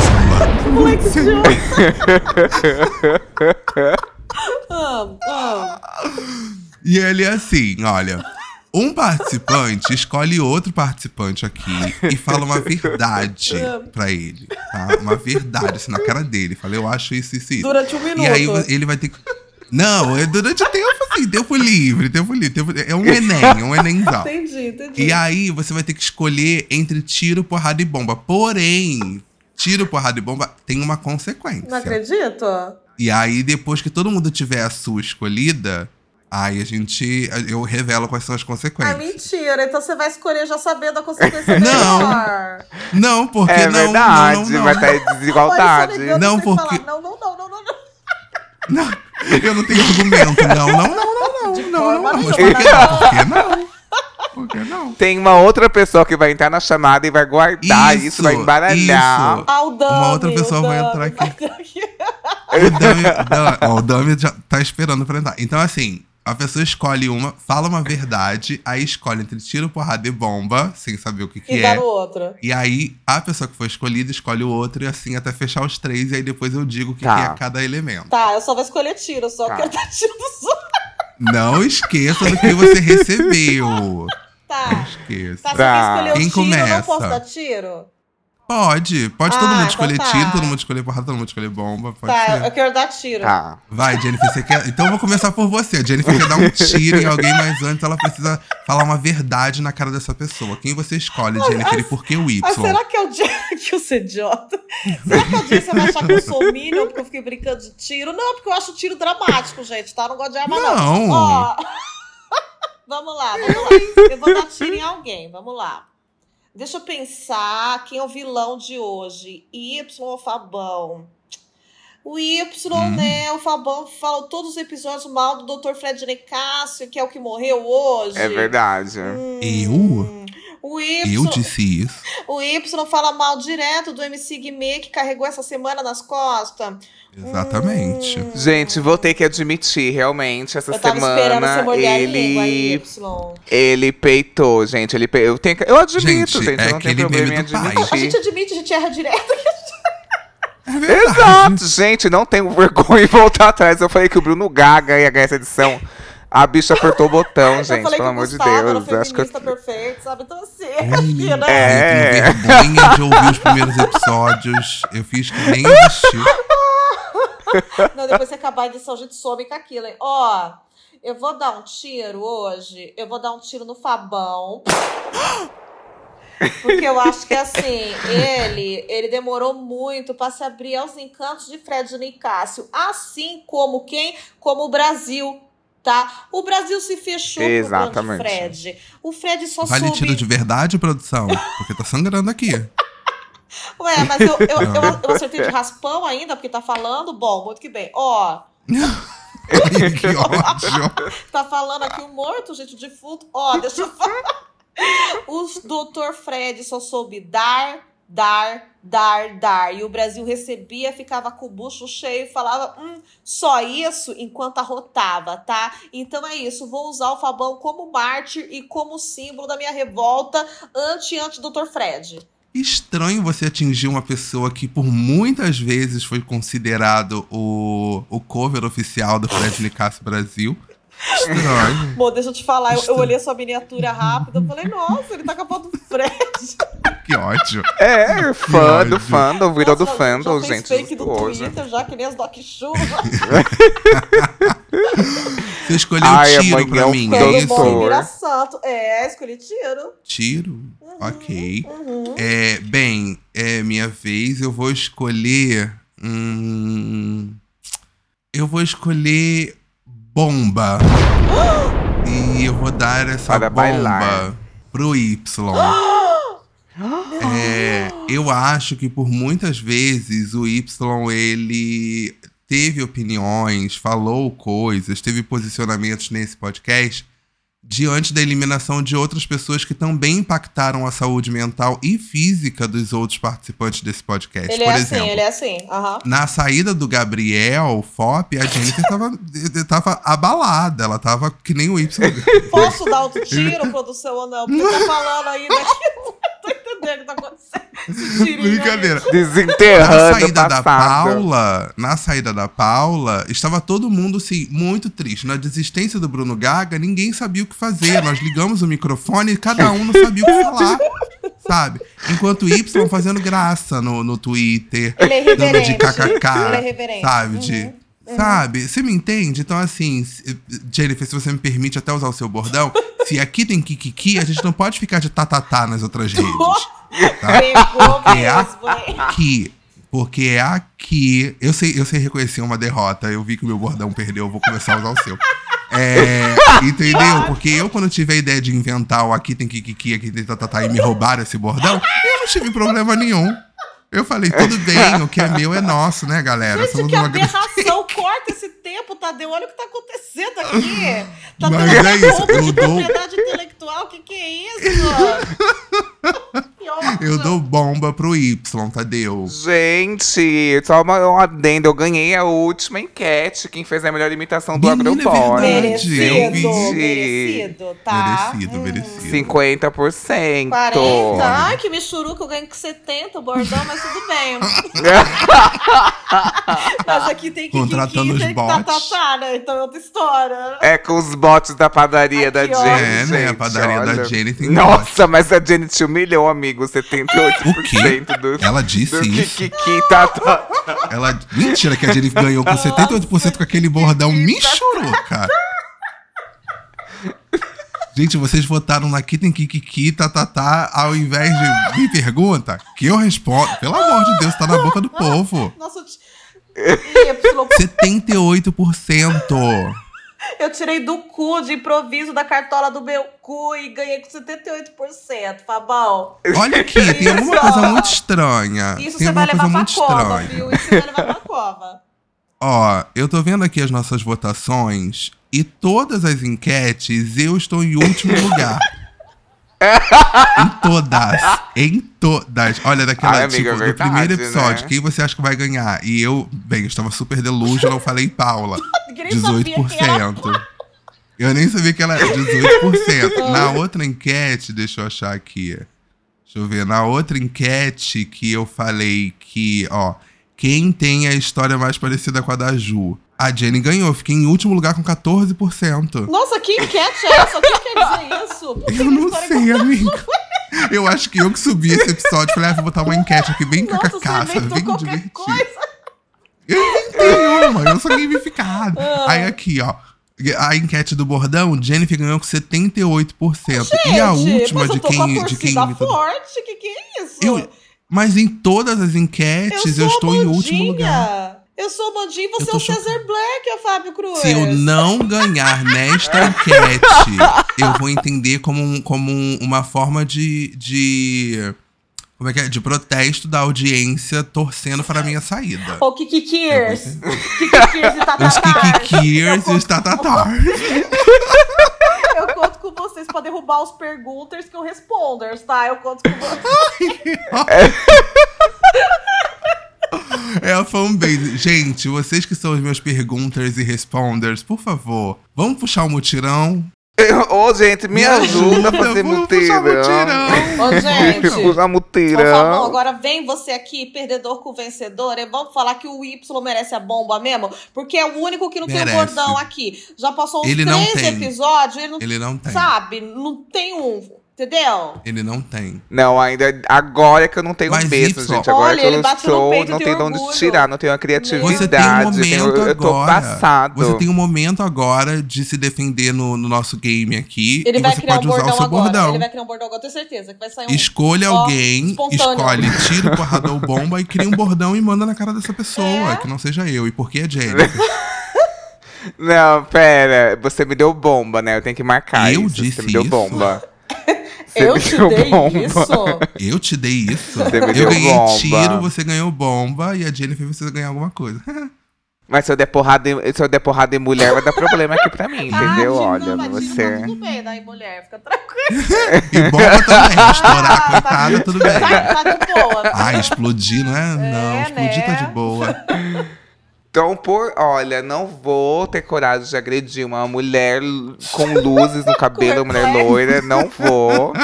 Moleque idiota. Ah, ah. E ele é assim, olha. Um participante escolhe outro participante aqui e fala uma verdade pra ele, tá? Uma verdade, assim, na cara dele. Fala, eu acho isso, isso, isso. Durante um minuto. E aí ele vai ter que. Não, é durante o tempo, assim, tempo livre, tempo livre. Tempo... É um Enem, é um Enemzão. Entendi, entendi. E aí você vai ter que escolher entre tiro, porrada e bomba. Porém, tiro, porrada e bomba tem uma consequência. Não acredito. E aí, depois que todo mundo tiver a sua escolhida, aí a gente. Eu revelo quais são as Ah, consequências. mentira. Então você vai escolher já sabendo a consequência Não. melhor. Não, porque É não, verdade, não, não, vai não. ter desigualdade. Não, porque- falar. Não, não, não, não, não, não. Eu não tenho argumento. Não, não, não, não, não. Não, não, não. Mas por que não? Por que não? Por que não? Tem uma outra pessoa que vai entrar na chamada e vai guardar isso, Isso, vai embaralhar. isso. Ah, o Dami, Uma outra o pessoa vai entrar aqui. vai entrar aqui. O Dami, o Dami já tá esperando pra entrar. Então, assim, a pessoa escolhe uma, fala uma verdade, aí escolhe entre tiro, porrada e bomba, sem saber o que, que E é. dá no outro. E aí, a pessoa que foi escolhida escolhe o outro, e assim até fechar os três, e aí depois eu digo o que, Tá. que é cada elemento. Tá, eu só vou escolher tiro, só Tá. quero dar tiro dos outros. Não esqueça do que você recebeu. Tá. Esqueça. Tá, se Tá. alguém escolheu Quem tiro, eu não começa? posso dar tiro? Pode. Pode todo Ah, mundo então escolher tá. tiro, todo mundo escolher porrada, todo mundo escolher bomba. Pode tá, ser. eu quero dar tiro. Tá. Vai, Jennifer, você quer. Então eu vou começar por você. A Jennifer quer dar um tiro em alguém, mas antes ela precisa falar uma verdade na cara dessa pessoa. Quem você escolhe, Jennifer, e por que o Y? Mas será que é o dia que eu sou idiota? Será que é o dia que você vai achar que eu sou Minion porque eu fiquei brincando de tiro? Não, porque eu acho tiro dramático, gente, tá? Eu não gosto de arma, não. Não. Ó, vamos lá, vamos lá. Eu vou dar tiro em alguém, vamos lá. Deixa eu pensar quem é o vilão de hoje. Y ou Fabão? O Y, Hum. né? O Fabão falou todos os episódios mal do Dr. Fred Nicásio, que é o que morreu hoje. É verdade. Eu? O Y, Eu disse isso. o Y fala mal direto do MC Guimê que carregou essa semana nas costas. Exatamente. Gente, vou ter que admitir, realmente, essa Eu tava esperando você semana ele. Y. Ele peitou, gente. Ele pe... eu, tenho... eu admito, Gente, gente. é não aquele problema em meme do pai. A admitir. gente admite, a gente erra direto. É. Exato, gente, não tenho vergonha em voltar atrás. Eu falei que o Bruno Gaga ia ganhar essa edição. A bicha apertou o botão, eu gente, pelo amor de Gustavo Deus. Eu acho que eu- perfeito, sabe? Então assim, Ai, aqui, né? É. Eu tenho vergonha de ouvir os primeiros episódios. Eu fiz que nem assistir. Não, depois que acabar a edição, a gente some com aquilo, hein? Ó, eu vou dar um tiro hoje. Eu vou dar um tiro no Fabão. Porque eu acho que assim, ele, ele demorou muito para se abrir aos encantos de Fred Nicásio. Assim como quem? Como o Brasil. Tá? O Brasil se fechou pro Exatamente. grande Fred. O Fred só Vale soube. tiro de verdade, produção? Porque tá sangrando aqui. Ué, mas eu, eu, eu, eu acertei de raspão ainda, porque tá falando. Bom, muito que bem. Ó, que ódio. Tá falando aqui o morto, gente, o defunto. Ó, deixa eu falar. Os doutor Fred só soube dar, dar, dar, dar. E o Brasil recebia, ficava com o bucho cheio e falava, hum, só isso enquanto arrotava, tá? Então é isso, vou usar o Fabão como mártir e como símbolo da minha revolta anti-anti-doutor Fred. Estranho você atingir uma pessoa que por muitas vezes foi considerado o, o cover oficial do Fred Nicasso Brasil. Estranho. Bom, deixa eu te falar, eu, eu olhei a sua miniatura rápida, eu falei, nossa, ele tá com a foto do Fred. Que ódio. É, fã ódio. do fandom, virou do fandom, já gente. fake do hoje. Twitter, já que nem as Doc Show. Você escolheu Ai, tiro pra mim, é isso? santo. É, escolhi tiro. Tiro? Ok. Uhum. É, bem, é minha vez. Eu vou escolher. Hum, eu vou escolher bomba. e eu vou dar essa Para bomba bailar. pro Y. É, eu acho que por muitas vezes o Y ele teve opiniões, falou coisas, teve posicionamentos nesse podcast diante da eliminação de outras pessoas que também impactaram a saúde mental e física dos outros participantes desse podcast. Ele por é exemplo, assim, ele é assim. Aham. na saída do Gabriel, Fop, a Jennifer tava, tava abalada. Ela tava que nem o Y. Posso dar outro tiro, produção, ou não? Porque tá falando que eu não tô entendendo o que tá acontecendo. Brincadeira. Na Desenterrando o saída da. Paula, na saída da Paula, estava todo mundo assim muito triste. Na desistência do Bruno Gaga, ninguém sabia o que fazer. Nós ligamos o microfone e cada um não sabia o que falar. Sabe? Enquanto o Y fazendo graça no, no Twitter, Ele é dando de kkk, Ele é irreverente. sabe? De, Uhum, Sabe? Você me entende? Então, assim, Jennifer, se você me permite até usar o seu bordão, se aqui tem kikiki, a gente não pode ficar de tatatá nas outras redes. Tá? Pegou É aqui. Porque é aqui. Eu sei, eu sei reconhecer uma derrota. Eu vi que o meu bordão perdeu, eu vou começar a usar o seu. É, entendeu? Porque eu, quando tive a ideia de inventar o aqui tem kikiki, aqui tem tatatá e me roubaram esse bordão, eu não tive problema nenhum. Eu falei, tudo bem, o que é meu é nosso, né, galera? Gente, Somos que aberração! Corta esse tempo, Tadeu. Olha o que tá acontecendo aqui. Tá Mas dando é isso, roubo eu de dou- propriedade intelectual. O que, que é isso? Que. Eu dou bomba pro Y, Tadeu. Gente, só uma, um adendo. Eu ganhei a última enquete. Quem fez a melhor imitação do Menina, é eu vi. Merecido, merecido, tá? Merecido, Hum. merecido. 50%. 40? Ai, que michuruca, eu ganho com 70 o bordão, mas tudo bem. mas aqui tem que Contratando os tem que bots. tá, tá, tá, né? Então é outra história. É com os bots da padaria da Aqui, ó. Jenny. É, né? A padaria da olha. Jenny tem Nossa, mas a Jenny te humilhou, amigo. 78% O quê? do, Ela disse do isso. Kikiki tá, tá. Ela. Mentira que a Jennifer ganhou com 78% com aquele bordão michuruca. Gente, vocês votaram na Kitten Kikiki, tá, tá, tá, ao invés de me pergunta, que eu respondo. Pelo amor de Deus, tá na boca do povo. Nossa, eu ti- Y, 78%. Eu tirei do cu de improviso da cartola do meu cu e ganhei com 78%, Fabão. Olha aqui, tem alguma coisa muito estranha. Isso tem você vai levar pra muito cova, estranha. viu? Isso você vai levar pra cova. Ó, eu tô vendo aqui as nossas votações e todas as enquetes eu estou em último lugar. Em todas. Em todas. Olha, daquela, Ai, amiga, tipo, é do verdade, primeiro episódio, né? quem você acha que vai ganhar? E eu, bem, eu estava super delusional, eu falei Paula. Ninguém sabia quem era. 18%. Eu nem sabia que ela era 18%. Na outra enquete, deixa eu achar aqui. Deixa eu ver. Na outra enquete que eu falei que, ó, quem tem a história mais parecida com a da Ju? A Jenny ganhou. Fiquei em último lugar com 14%. Nossa, que enquete é essa? O que quer dizer isso? Eu não sei, amigo. Eu acho que eu que subi esse episódio. Falei, ah, vou botar uma enquete aqui bem Nossa, cacaça, você inventou bem qualquer divertida. coisa. Eu inventei uma, eu sou gamificado. Ah. Aí aqui, ó. A enquete do bordão, Jennifer ganhou com 78%. e a Gente, última de eu a quem, de quem forte. Que que é isso? Eu- Mas em todas as enquetes eu, sou estou em último lugar. Eu sou bandinha e Eu você é o Cesar chocado. Black, é Fábio Cruz. Se eu não ganhar nesta enquete, eu vou entender como, um- como um- uma forma de, de. Como é que é? De protesto da audiência torcendo para a minha saída. Ô, Kikikiers. Kikikiers e Os Tatatars. Kikikiers e os Tatatars. Eu conto com vocês pra derrubar os pergunters que eu responders, tá? Eu conto com vocês. É a fanbase. Gente, vocês que são os meus pergunters e responders, por favor, vamos puxar um mutirão? Ô, gente, me, ajuda a fazer vamos puxar mutirão. Ô, gente. Por favor, mutirão. agora vem você aqui, perdedor com vencedor, e vamos falar que o Y merece a bomba mesmo? Porque é o único que não tem Merece. o bordão aqui. Já passou uns Ele três tem. episódios, ele não Ele não tem. sabe, não tem um, entendeu? Ele não tem. Não, ainda agora é que eu não tenho Mas, um Y, gente. Agora olha, que ele eu estou, peito, não tem tenho de onde tirar, não tenho a criatividade. Você tem um momento tenho- eu, eu tô agora. passado. Você tem um momento agora de se defender no, no nosso game aqui. Ele e vai você criar um pode usar bordão o seu agora. bordão. Ele vai criar um bordão agora, eu tenho certeza que vai sair um. Escolha alguém, espontâneo. escolhe, tira o porrada ou bomba e cria um bordão e manda na cara dessa pessoa, É. que não seja eu. E por que é Jennifer? Não, pera. Você me deu bomba, né? Eu tenho que marcar Eu isso. disse Você me deu isso? bomba. Você Eu te dei bomba. isso? Eu te dei isso. Você me eu ganhei bomba. tiro, você ganhou bomba e a Jennifer precisa ganhar alguma coisa. Mas se eu der porrada em, se eu der porrada em mulher, vai dar problema aqui pra mim, entendeu? Ah, Olha, não, isso Tá você. tudo bem, daí, mulher, fica tranquila. E bomba também. Estourar, Ah, coitada, tudo bem. Tá, tá de boa. Ah, explodir, não é? Não, É, explodir tá né? de boa. Então, por. Olha, não vou ter coragem de agredir uma mulher com luzes no cabelo, uma mulher loira. Não vou.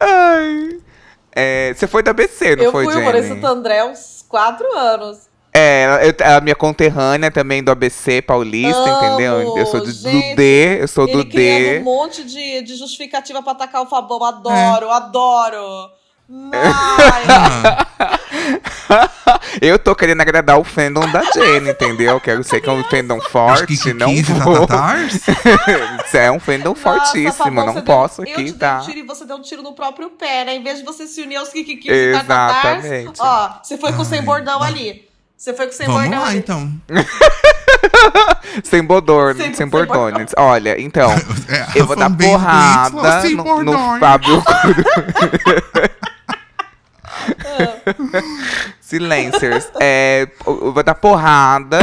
Ai. É, você foi da ABC, não eu foi, fui Jenny? humorista do André há uns quatro anos. É, eu- a minha conterrânea também do ABC paulista, Amo, entendeu? Eu sou do, do gente. D, eu sou do Ele criando um D. monte de, de justificativa pra atacar o Fabão. Adoro, adoro. Mas, Ah, eu tô querendo agradar o fandom da Jenny, entendeu? Quero ser que é um fandom forte, Kiki não Kids e vou. É um fandom nossa, fortíssimo, Fabão, não posso deu, aqui, eu te tá? dei um tiro e você deu um tiro no próprio pé, né? Em vez de você se unir aos Kikikis e Tatatars, Exatamente. ó, você foi com o sem bordão ali. Você foi com sem Vamos bordão lá, então. Sem bordões, Sem- sem, bordones. Olha, então, É, eu vou dar porrada no, no bordões. Fábio Silencers. É, eu vou dar porrada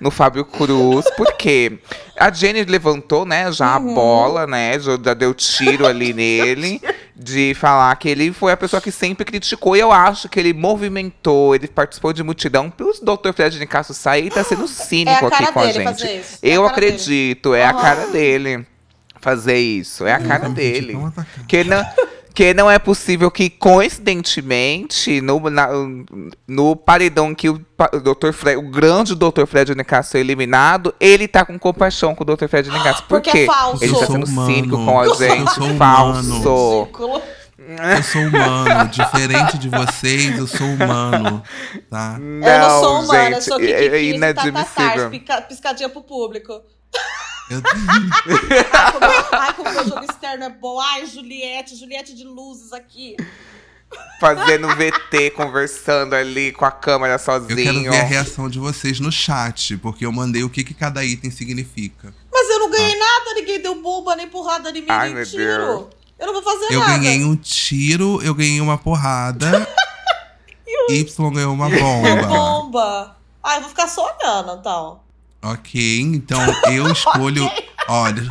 no Fábio Cruz, porque a Jenny levantou, né, já Uhum. a bola, né, já deu tiro ali nele, de falar que ele foi a pessoa que sempre criticou, e eu acho que ele movimentou, ele participou de multidão, pro Dr. Fred de Castro sair, tá sendo É cínico a cara aqui com a gente. fazer isso. É a Eu cara dele. acredito, é a Aham. cara dele fazer isso, é a cara Eu dele. senti tão atacado. Que não, que não é possível que, coincidentemente, no, na- no paredão que o, o Dr. Fred, o grande Dr. Fred Nicasso foi eliminado, ele tá com compaixão com o Dr. Fred Nicasso. Por Porque quê? é falso. Ele tá sendo humano. cínico com a gente. humano. falso. Eu sou humano, diferente de vocês, eu sou humano, tá? Não, eu não sou humana, eu sou é, é Kikikis e Tatatars. inadmissível. Pica- Piscadinha pro público. Eu- Ai, como, ai, como meu jogo externo é bom. Ai, Juliette, Juliette de luzes aqui. Fazendo VT, conversando ali com a câmera Eu quero sozinho. ver a reação de vocês no chat, porque eu mandei o que, que cada item significa. Mas eu não ganhei nada, ninguém deu bomba, nem porrada, nem, Ai, nem meu tiro. Deus. Eu não vou fazer Eu nada. ganhei um tiro, eu ganhei uma porrada. Y ganhou uma bomba. Bomba. Ai, eu vou ficar só olhando, então. Ok, então eu escolho. Olha,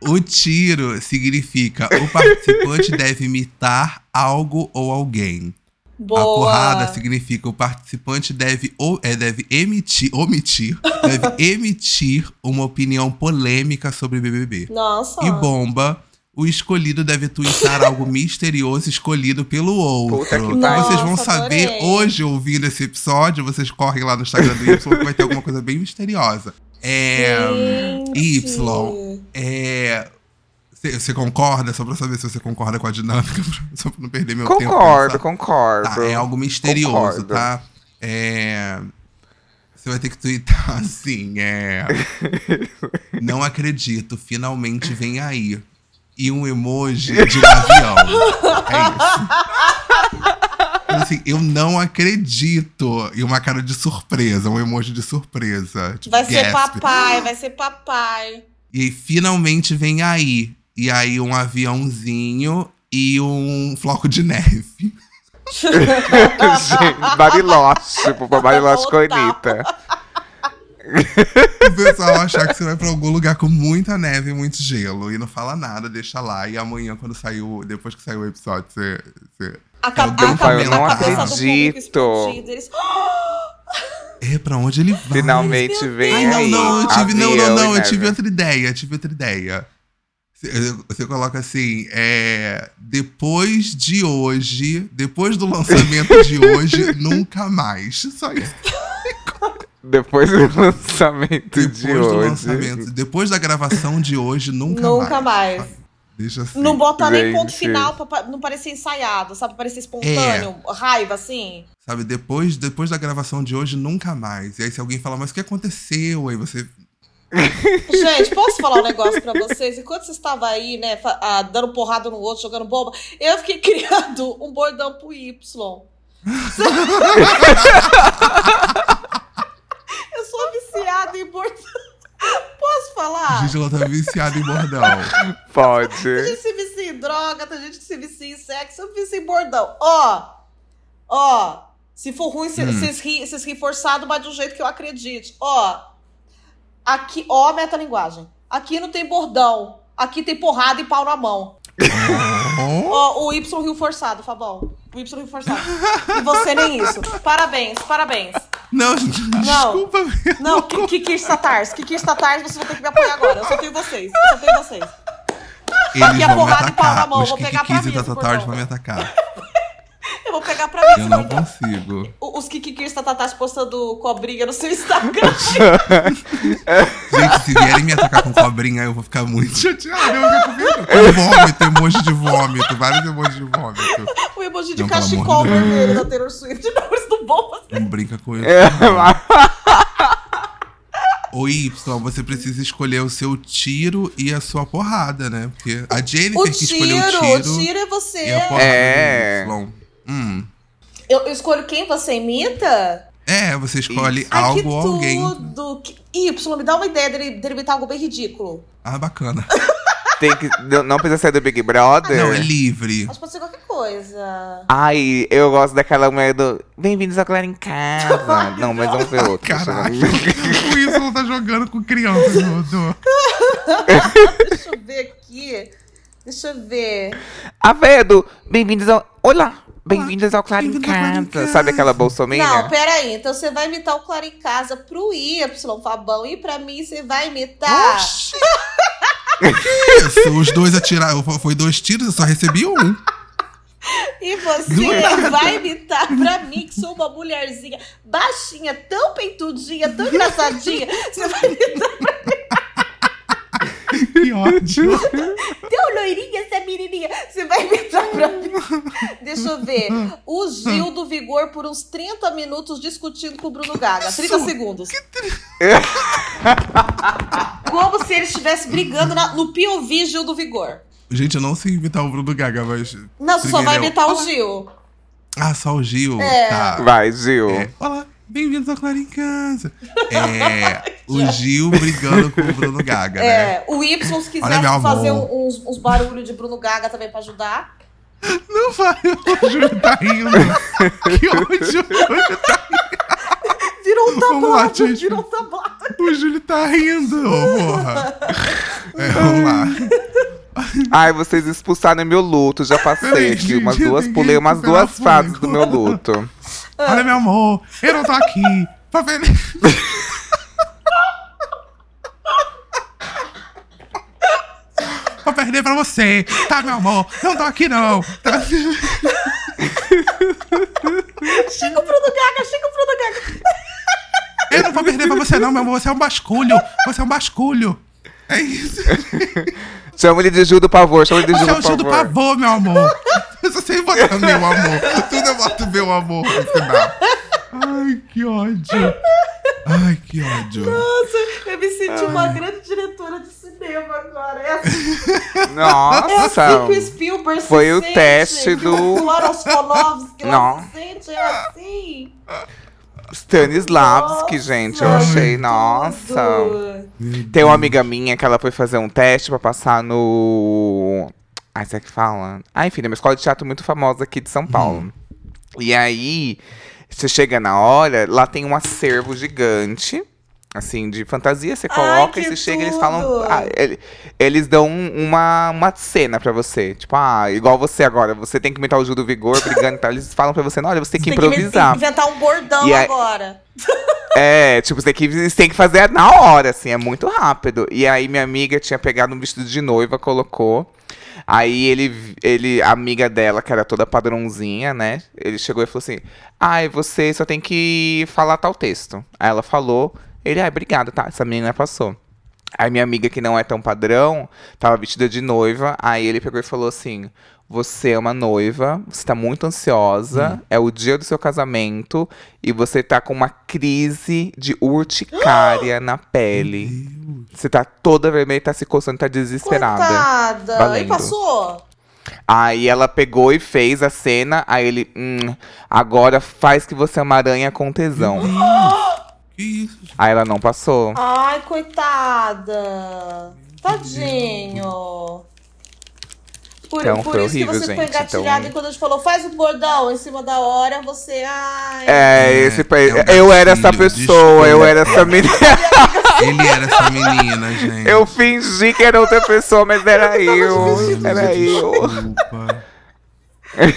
o tiro significa o participante deve imitar algo ou alguém. Boa. A porrada significa o participante deve, ou, é, deve emitir, omitir, deve emitir uma opinião polêmica sobre BBB. Nossa. E bomba, o escolhido deve twittar algo misterioso escolhido pelo outro. Puta que pariu. vocês vão Nossa, saber adorei. hoje, ouvindo esse episódio, vocês correm lá no Instagram do Y que vai ter alguma coisa bem misteriosa. É. Gente. Y. É. Você concorda? Só pra saber se você concorda com a dinâmica, só pra não perder meu tempo. Concordo, concordo. Tá, é algo misterioso, Concordo. tá? É. Você vai ter que twittar assim, é. Não acredito, finalmente vem aí. E um emoji de um avião. É isso. Assim, eu não acredito. E uma cara de surpresa, um emoji de surpresa. Tipo, Vai ser gasp. papai, vai ser papai. E aí, finalmente vem aí. E aí, um aviãozinho e um floco de neve. Gente, Bariloche, tipo, Bariloche com a. Anitta. O pessoal achar que você vai pra algum lugar com muita neve e muito gelo. E não fala nada, deixa lá. E amanhã, quando saiu, depois que saiu o episódio, você. você... A, ca- o a, Deus ca- eu não acredito. Eles... É, pra onde ele vai? Finalmente vem Ai, não, aí. não, eu tive, não, não, não, eu tive outra ideia, eu tive outra ideia. Você coloca assim, é, depois de hoje, depois do lançamento de hoje, nunca mais. Só isso. Depois do lançamento Depois de do hoje. lançamento, depois da gravação de hoje, nunca, Nunca mais. mais. Deixa assim. Não bota nem ponto final pra não parecer ensaiado, sabe? Pra parecer espontâneo, É. raiva, assim. Sabe, depois, depois da gravação de hoje, nunca mais. E aí, se alguém falar, mas o que aconteceu? Aí você. Gente, posso falar um negócio pra vocês? Enquanto você estava aí, né, fa- ah, dando porrada no outro, jogando bomba, eu fiquei criando um bordão pro Y. viciada em bordão. Posso falar? Gente, ela tá viciada em bordão. Tem Pode. gente que se vicia em droga, tem gente que se vicia em sexo, eu vicio em bordão. Ó, ó, se for ruim, Hum. vocês ri, vocês riem forçado, mas de um jeito que eu acredite. Ó, aqui, ó a metalinguagem. Aqui não tem bordão, aqui tem porrada e pau na mão. Oh, Ó, o Y riu forçado, Fabão. O Y riu forçado. E você nem isso. Parabéns, parabéns. Não, desculpa. Não, que, que, que? Que, que estatars vocês vão ter que me apoiar agora. Eu só tenho vocês. Eu só tenho vocês. Eles Aqui a porrada e pau na mão, Os vou pegar pra Kikis mim e esse Tatatars bordão. vão me atacar. Eu vou pegar pra mim. Eu não consigo. Os Kikikis Tatatás postando cobrinha no seu Instagram. Gente, se vierem me atacar com cobrinha, eu vou ficar muito chateado. Eu vou ficar com vômito, emoji de vômito. Vários emojis de vômito. o emoji de Não, cachecol vermelho da Taylor Swift. Não, eles não vão fazer. Não brinca com isso. É, O Y, você precisa escolher o seu tiro e a sua porrada, né? Porque a Jennifer O que escolheu tiro, o tiro, o tiro é você. e a porrada É. do Y. Hum. Eu, eu escolho quem você imita? É, você escolhe Isso. Ai, que algo ou alguém. tudo. Que- Y, me dá uma ideia dele, dele imitar algo bem ridículo. Ah, bacana. Tem que, não precisa ser do Big Brother. Não, é livre. Mas pode ser qualquer coisa. Ai, eu gosto daquela mulher do Bem-vindos a Clara em Casa. não, mas vamos ver outro. Caraca, o Y tá jogando com criança, Dudu. Deixa eu ver aqui. Deixa eu ver. A véia do Bem-vindos ao. Olá! Bem-vindos ao Clara em Casa. Casa. Sabe aquela bolsominion? Não, peraí. Então você vai imitar o Claro em Casa pro Y, Fabão. E pra mim você vai imitar. Oxi! que isso? Os dois atiraram. Foi dois tiros, eu só recebi um. E você vai imitar pra mim, que sou uma mulherzinha baixinha, tão peitudinha, tão engraçadinha. Você vai imitar Que ódio. tão loirinha essa menininha. Você vai imitar pra mim. Deixa eu ver. O Gil do Vigor por uns 30 minutos discutindo com o Bruno Gaga. 30 segundos. Como se ele estivesse brigando na- no POV Gil do Vigor. Gente, eu não sei imitar o Bruno Gaga, mas. Não, você só vai imitar o Gil. Ah, só o Gil. É. Tá. Vai, Gil. É, Olá, bem-vindos ao Clara em Casa. É, o Gil brigando com o Bruno Gaga, né? É, o Y, se Olha, quiser meu fazer uns, uns barulhos de Bruno Gaga também pra ajudar. Não vai, o Júlio tá rindo. Que ódio. O Júlio tá, Virou um tablado, gente. virou um tablado. o Júlio tá rindo, ô porra. É, vamos lá. Ai, vocês expulsaram meu luto. Já passei aqui umas duas. Pulei umas duas fases do meu luto. Olha, meu amor, eu não tô aqui pra ver... Vou perder pra você, tá, meu amor? Não tô aqui, não. Tá- Chega o Bruno Gaga, chega o Bruno Gaga. Eu não vou perder pra você, não, meu amor. Você é um basculho. Você é um basculho. É isso. Chama ele de Gil do Pavor, chama ele de Gil é do o tio do Pavor. pavor, meu amor. Eu só sei botar meu amor. Tudo eu boto meu amor no final. Ai, que ódio. Ai, que ódio. Nossa, eu me senti uma grande diretora de cinema agora. É assim, é Nossa! assim que o Spielberg se Foi o sente, teste do- O Não. se sente, é assim. Stanislavski, gente, eu achei, nossa. Tem uma amiga minha que ela foi fazer um teste pra passar no. Ai, será que fala? Ah, enfim, é uma escola de teatro muito famosa aqui de São Paulo. E aí, você chega na hora, lá tem um acervo gigante, assim, de fantasia. Você Ai, coloca e que você chega e eles tudo! falam. ah, ele- eles dão um- uma, uma cena pra você. Tipo, ah, igual você agora, você tem que imitar o Gil do Vigor brigando e tal. Eles falam pra você, não, olha, você tem que Você tem improvisar. inventar um bordão E aí- agora. É, tipo, você tem, que, você tem que fazer na hora, assim, é muito rápido. E aí minha amiga tinha pegado um vestido de noiva, colocou. Aí ele, ele, a amiga dela, que era toda padrãozinha, né? Ele chegou e falou assim: Ai, você só tem que falar tal texto. Aí ela falou, ele, ai, obrigada, tá? Essa menina passou. Aí minha amiga, que não é tão padrão, tava vestida de noiva. Aí ele pegou e falou assim: Você é uma noiva, você tá muito ansiosa, é o dia do seu casamento e você tá com uma crise de urticária na pele. Você tá toda vermelha, tá se coçando, tá desesperada. Coitada. E Valendo. passou? Aí ela pegou e fez a cena, aí ele, hum, agora faz que você é uma aranha com tesão. Que isso? Aí ela não passou. Ai, coitada. Tadinho. Por, Então, por foi isso horrível, que você ficou gente, engatilhado então- e quando a gente falou, faz o bordão em cima da hora, você. Ai. É, É, esse pa- é um eu era essa pessoa, eu era essa menina. Ele era essa menina, gente. Eu fingi que era outra pessoa, mas era eu. vestido Era eu. Desculpa.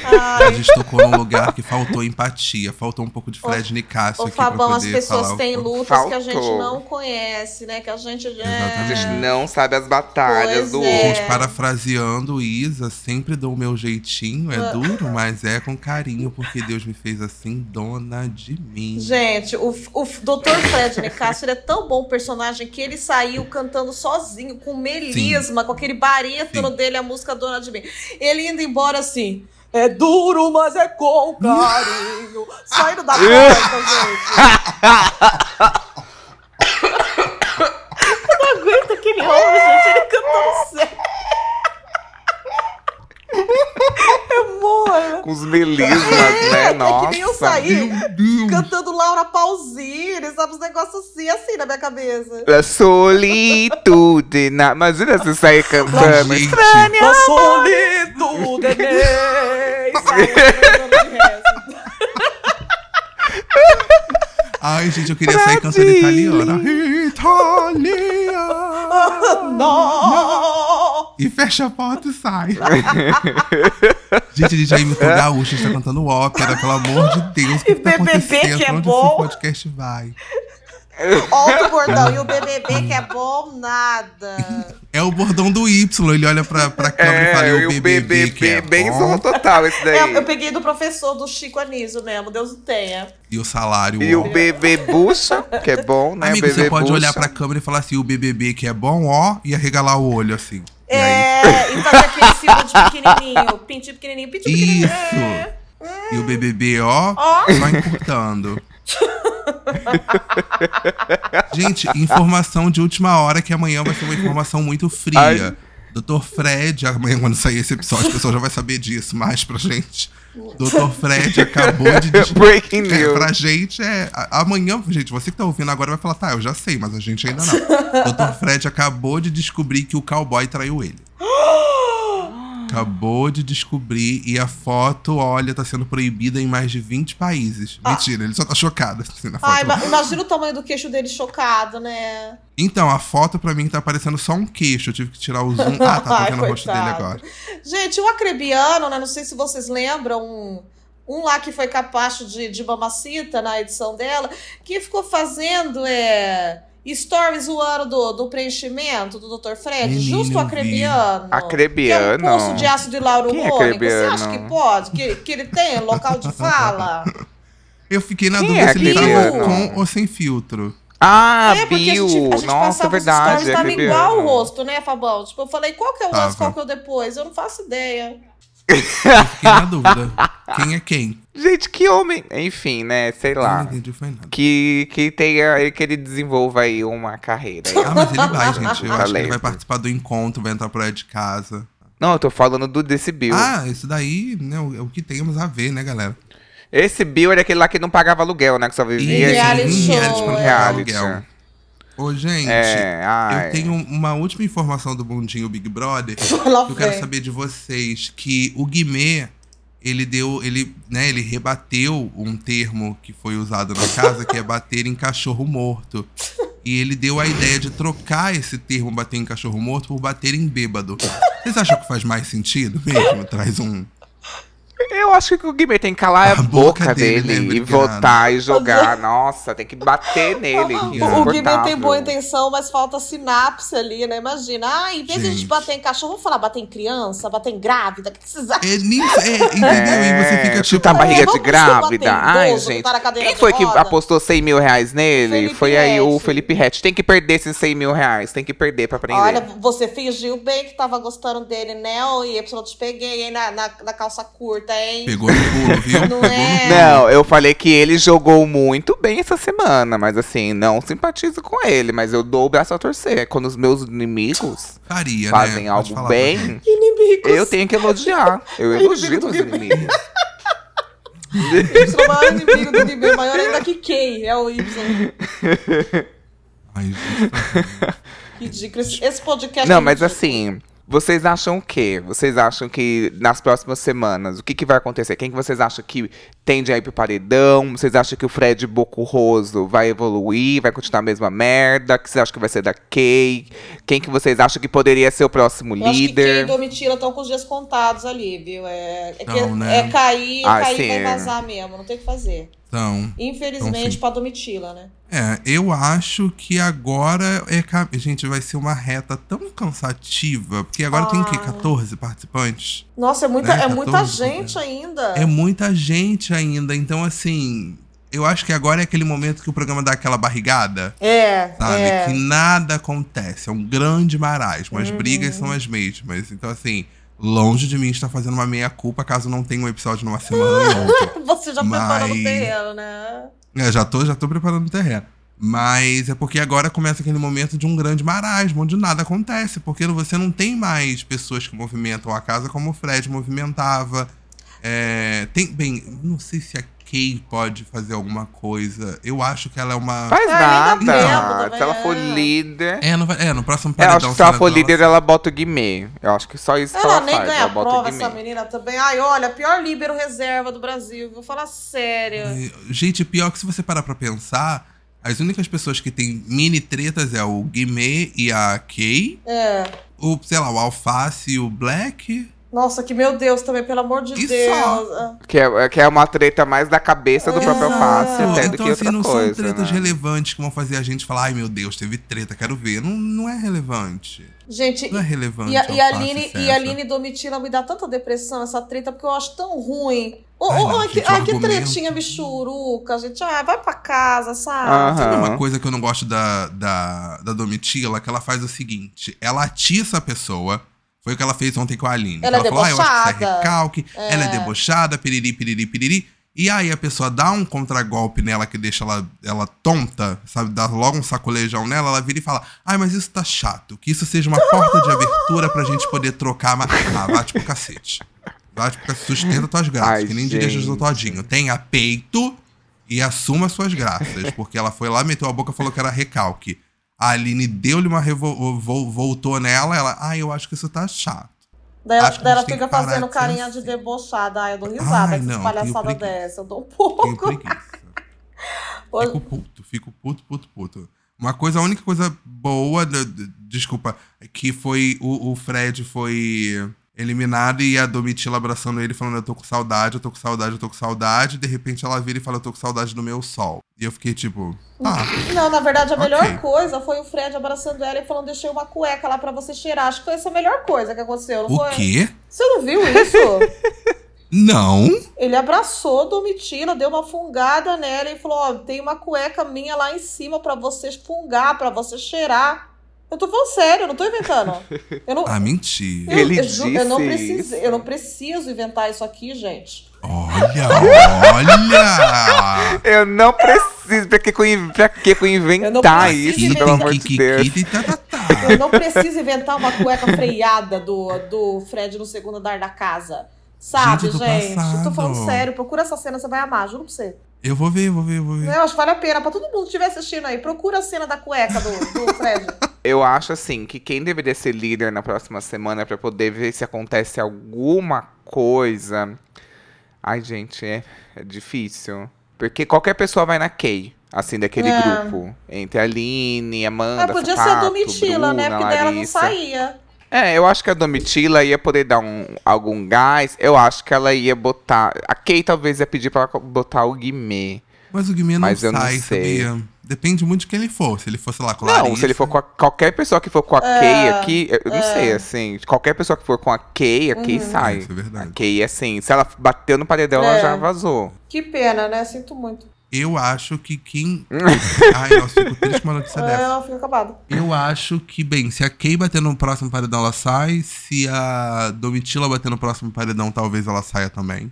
A Ai, gente tocou num lugar que faltou empatia, faltou um pouco de Fred Nicásio Ô, Fabão, as pessoas têm o- lutas que a gente Faltou. não conhece, né? Que a gente. A Exatamente. gente não sabe as batalhas Pois do é. outro. Gente, parafraseando Isa, sempre dou o meu jeitinho. Ah. É duro, mas é com carinho, porque Deus me fez assim, dona de mim. Gente, o, o Dr. Fred Nicásio ele é tão bom personagem que ele saiu cantando sozinho, com melisma, com aquele barítono Sim. dele, a música Dona de Mim. Ele indo embora assim. É duro, mas é com carinho. Saindo da porta, gente. Eu não aguento aquele homem, gente. Ele cantando sério. Eu morro. Com os melismas, né? É Nossa. que nem eu saí cantando Laura Pausini, sabe? Os negócios assim, assim na minha cabeça. A solitude. Na... Imagina você sair cantando. Gente, A solitude é nem Sabe, cantando de resto. Ai, gente, eu queria sair cantando italiana. Italiana! Não! E fecha a porta e sai. gente, a gente já imitou gaúcho, a gente tá cantando ópera, pelo amor de Deus. O que, que tá BBB acontecendo? que é onde bom. esse podcast vai? Ó o bordão. E o BBB que é bom, nada. É o bordão do Y, ele olha pra, pra câmera e fala, É, e e o o BBB, BBB, que é bem bom, total esse daí. É, eu peguei do professor do Chico Anísio mesmo, Deus o tenha. e o salário. E ó. o bebê bucha, que é bom, né? Amigo, você pode bucha. olhar pra câmera e falar assim, o BBB que é bom, ó, e arregalar o olho, assim. E aí, É, e fazer aquele símbolo de pequenininho. Pintinho pequenininho, pintinho pequenininho. É. Isso! E o BBB, ó, Ó. só encurtando. Gente, informação de última hora que amanhã vai ser uma informação muito fria. Ai. Dr. Fred, amanhã quando sair esse episódio, o pessoal já vai saber disso mais pra gente. Dr. Fred acabou de des- Breaking É, news. pra gente é. a- Amanhã, gente, você que tá ouvindo agora vai falar, tá, eu já sei, mas a gente ainda não. Dr. Fred acabou de descobrir que o cowboy traiu ele. Acabou de descobrir e a foto, olha, tá sendo proibida em mais de 20 países. Mentira, ele só tá chocado assim, na foto. Ai, ima- imagina o tamanho do queixo dele chocado, né? Então, a foto pra mim tá parecendo só um queixo. Eu tive que tirar o zoom. Ah, tá, Ai, vendo o rosto dele agora. Gente, o acrebiano, né? Não sei se vocês lembram, um, um lá que foi capacho de, de mamacita na edição dela, que ficou fazendo é, stories zoando do, do preenchimento do Dr. Fred, Menino, justo o acrebiano. Acrebiano? Que é um poço de ácido hialurônico. Quem é Você acha que pode? Que, que ele tem local de fala? Eu fiquei na Quem dúvida é se ele tava com ou sem filtro. Ah, é, porque a Bill. gente, a gente Nossa, passava os verdade. stories, tava acrebiano. igual o rosto, né, Fabão? Tipo, eu falei, qual que é o antes, Tava. qual que é o depois? Eu não faço ideia. Fiquei na dúvida. Quem é quem? Gente, que homem. Enfim, né? Sei Eu não lá. entendi, foi nada. Que, que, tenha, que ele desenvolva aí uma carreira. aí. Ah, mas ele vai, gente. Eu acho que ele vai participar do encontro, vai entrar pro lado de casa. Não, eu tô falando do desse Bill. Ah, isso daí, né, o, é o que temos a ver, né, galera? Esse Bill era aquele lá que não pagava aluguel, né? Que só vivia Isso, reality em show, reality pra não reality. aluguel. Ô, gente, É, eu tenho uma última informação do Bundinho Big Brother. Lá que eu quero saber de vocês que o Guimê, ele deu, ele, né, ele rebateu um termo que foi usado na casa, que é bater em cachorro morto. E ele deu a ideia de trocar esse termo bater em cachorro morto por bater em bêbado. Vocês acham que faz mais sentido mesmo? Traz um. Eu acho que o Guimê tem que calar a, A boca, boca dele, dele, né, e obrigado. votar e jogar. Nossa, tem que bater nele. que O Guimê tem boa intenção, mas falta sinapse ali, né? Imagina. Ah, em vez de a gente bater em cachorro, vamos falar bater em criança, bater em grávida. O que vocês acham? É, nisso, é, entendeu? e você fica tipo. chutar a barriga É, de grávida. Ai, gente. Quem foi que apostou 100 mil reais nele? Felipe foi aí o Rett. Felipe Rett. Tem que perder esses 100 mil reais. Tem que perder pra aprender. Olha, você fingiu bem que tava gostando dele, né? Y, eu te peguei, hein, na, na, na calça curta, hein? Pegou no pulo, viu? Não Pegou é? no pulo. Não, eu falei que ele jogou muito bem essa semana, mas assim, não simpatizo com ele, mas eu dou o braço a torcer. Quando os meus inimigos Faria, fazem né? Algo bem. Inimigos. eu tenho que elogiar. Eu elogio meus inimigos. Y, o maior inimigo do Guimê, maior ainda que quem? É o Y. Ai, gente. Ridículo. Esse- Esse podcast. Não, é mas ridículo. assim, Vocês acham o quê? Vocês acham que nas próximas semanas, o que, que vai acontecer? Quem que vocês acham que tende a ir pro paredão? Vocês acham que o Fred Bocurroso vai evoluir, vai continuar a mesma merda? O que vocês acham que vai ser da Kay? Quem que vocês acham que poderia ser o próximo Eu acho que quem líder? e Domitila estão com os dias contados ali, viu? É, é, que- Não, né? é cair, Ah, cair sim. vai vazar mesmo, não tem o que fazer. Então, Infelizmente Então, pra Domitila, né? é, eu acho que agora é. Gente, vai ser uma reta tão cansativa. Porque agora tem o quê? Ah. 14 participantes? Nossa, é muita, Né, é muita 14, gente ainda. É muita gente ainda. Então, assim. Eu acho que agora é aquele momento que o programa dá aquela barrigada. É, Sabe? é. Que nada acontece. É um grande marasmo. Uhum. As brigas são as mesmas. Então, assim, longe de mim estar fazendo uma meia-culpa caso não tenha um episódio numa semana e outra. Você já preparou no Mas- terreno, né? É, já tô, já tô preparando o terreno. Mas é porque agora começa aquele momento de um grande marasmo, onde nada acontece. Porque você não tem mais pessoas que movimentam a casa como o Fred movimentava. É, tem, bem, não sei se a Kay pode fazer alguma coisa. Eu acho que ela é uma. Faz nada. também, Se ela for é. líder. É, no, é, no próximo Eu paredão. acho que se ela for ela- líder, ela bota o Guimê. Eu acho que só isso que Ela ela nem faz. ganha Ela bota prova, essa menina também. Ai, olha, pior líbero reserva do Brasil. Vou falar sério. É, Gente, pior que se você parar pra pensar, as únicas pessoas que têm mini tretas é o Guimê e a Kay. É. O, sei lá, o Alface e o Black. Nossa, que meu Deus também, pelo amor de E Deus. só? Ah, Que é, que é uma treta mais da cabeça do próprio Exato. Fácil, até do então, que assim, outra não coisa. são tretas né? relevantes que vão fazer a gente falar, ai meu Deus, teve treta, quero ver. Não, não é relevante. Gente, Não é relevante. e a, e a Alface Aline, e a Aline Domitila me dá tanta depressão essa treta, porque eu acho tão ruim. Ô, Ai, não, ai, que, ai, que tretinha bichuruca, gente. Ah, vai pra casa, sabe? Sabe uma coisa que eu não gosto da, da, da Domitila? Que ela faz o seguinte: ela atiça a pessoa. Foi o que ela fez ontem com a Aline. Ela é falou, ah, eu acho que isso é debochada. recalque, ela é debochada, piriri, piriri, piriri. E aí a pessoa dá um contragolpe nela que deixa ela, ela tonta, sabe? Dá logo um sacolejão nela, ela vira e fala: Ai, mas isso tá chato. Que isso seja uma porta de abertura pra gente poder trocar. Mas... Ah, bate pro cacete. Bate pro cacete. Sustenta tuas graças, Ai, que nem diria Jesus. Todinho. Tenha peito e assuma suas graças. Porque ela foi lá, meteu a boca e falou que era recalque. A Aline deu-lhe uma revol... vol- voltou nela, ela, ah, eu acho que isso tá chato. Daí ela, daí ela fica fazendo de carinha assim. de debochada. Ai, eu dou risada Ai, com não, tenho preguiça. dessa. Eu dou um pouco. Fico puto, fico puto, puto, puto. Uma coisa, a única coisa boa, desculpa, que foi o, o Fred foi eliminado e a Domitila abraçando ele, falando: Eu tô com saudade, eu tô com saudade, eu tô com saudade. De repente ela vira e fala: Eu tô com saudade do meu sol. E eu fiquei tipo: Ah, Não, na verdade, a melhor Ok. coisa foi o Fred abraçando ela e falando: Deixei uma cueca lá pra você cheirar. Acho que foi essa a melhor coisa que aconteceu, não o foi? quê? Você não viu isso? Não? Ele abraçou Domitila, deu uma fungada nela e falou: Ó, tem uma cueca minha lá em cima pra você fungar, pra você cheirar. Eu tô falando sério, eu não tô inventando. Eu não, Ah, mentira. eu, Ele eu ju- eu não disse preciso, isso. eu não preciso inventar isso aqui, gente. Olha, olha! Eu não preciso. Pra que, pra que inventar isso, inventar. pelo amor de Deus? Tá, tá, tá. Eu não preciso inventar uma cueca freada do, do Fred no segundo andar da casa. Sabe, Gente, gente? eu tô Eu tô falando sério, procura essa cena, você vai amar, juro pra você. Eu vou ver, vou ver, vou ver. Eu acho que vale a pena, pra todo mundo que estiver assistindo aí, procura a cena da cueca do, do Fred. Eu acho assim que quem deveria ser líder na próxima semana pra poder ver se acontece alguma coisa. Ai, gente, é, é difícil. Porque qualquer pessoa vai na Kay, assim, daquele É. grupo. Entre a Aline, Amanda, Ah, podia ser a Domitila, né? Bruna, Porque dela não Larissa. saía. É, eu acho que a Domitila ia poder dar um, algum gás. Eu acho que ela ia botar. A Kay talvez ia pedir pra ela botar o Guimê. Mas o Guimê não Mas eu não sai, sei. sabia? Depende muito de quem ele for. Se ele for, sei lá, com Não, Larissa. se ele for com a- qualquer pessoa que for com a Kay aqui, eu não sei, assim. Qualquer pessoa que for com a Kay, a Kay Uhum. sai. Isso é verdade. A Kay, assim, se ela bateu no paredão, ela É. já vazou. Que pena, né? Sinto muito. Eu acho que quem. Ai, nossa, fico triste com uma notícia É, dessa. ela fica acabada. Eu acho que, bem, se a Kay bater no próximo paredão, ela sai. Se a Domitila bater no próximo paredão, talvez ela saia também.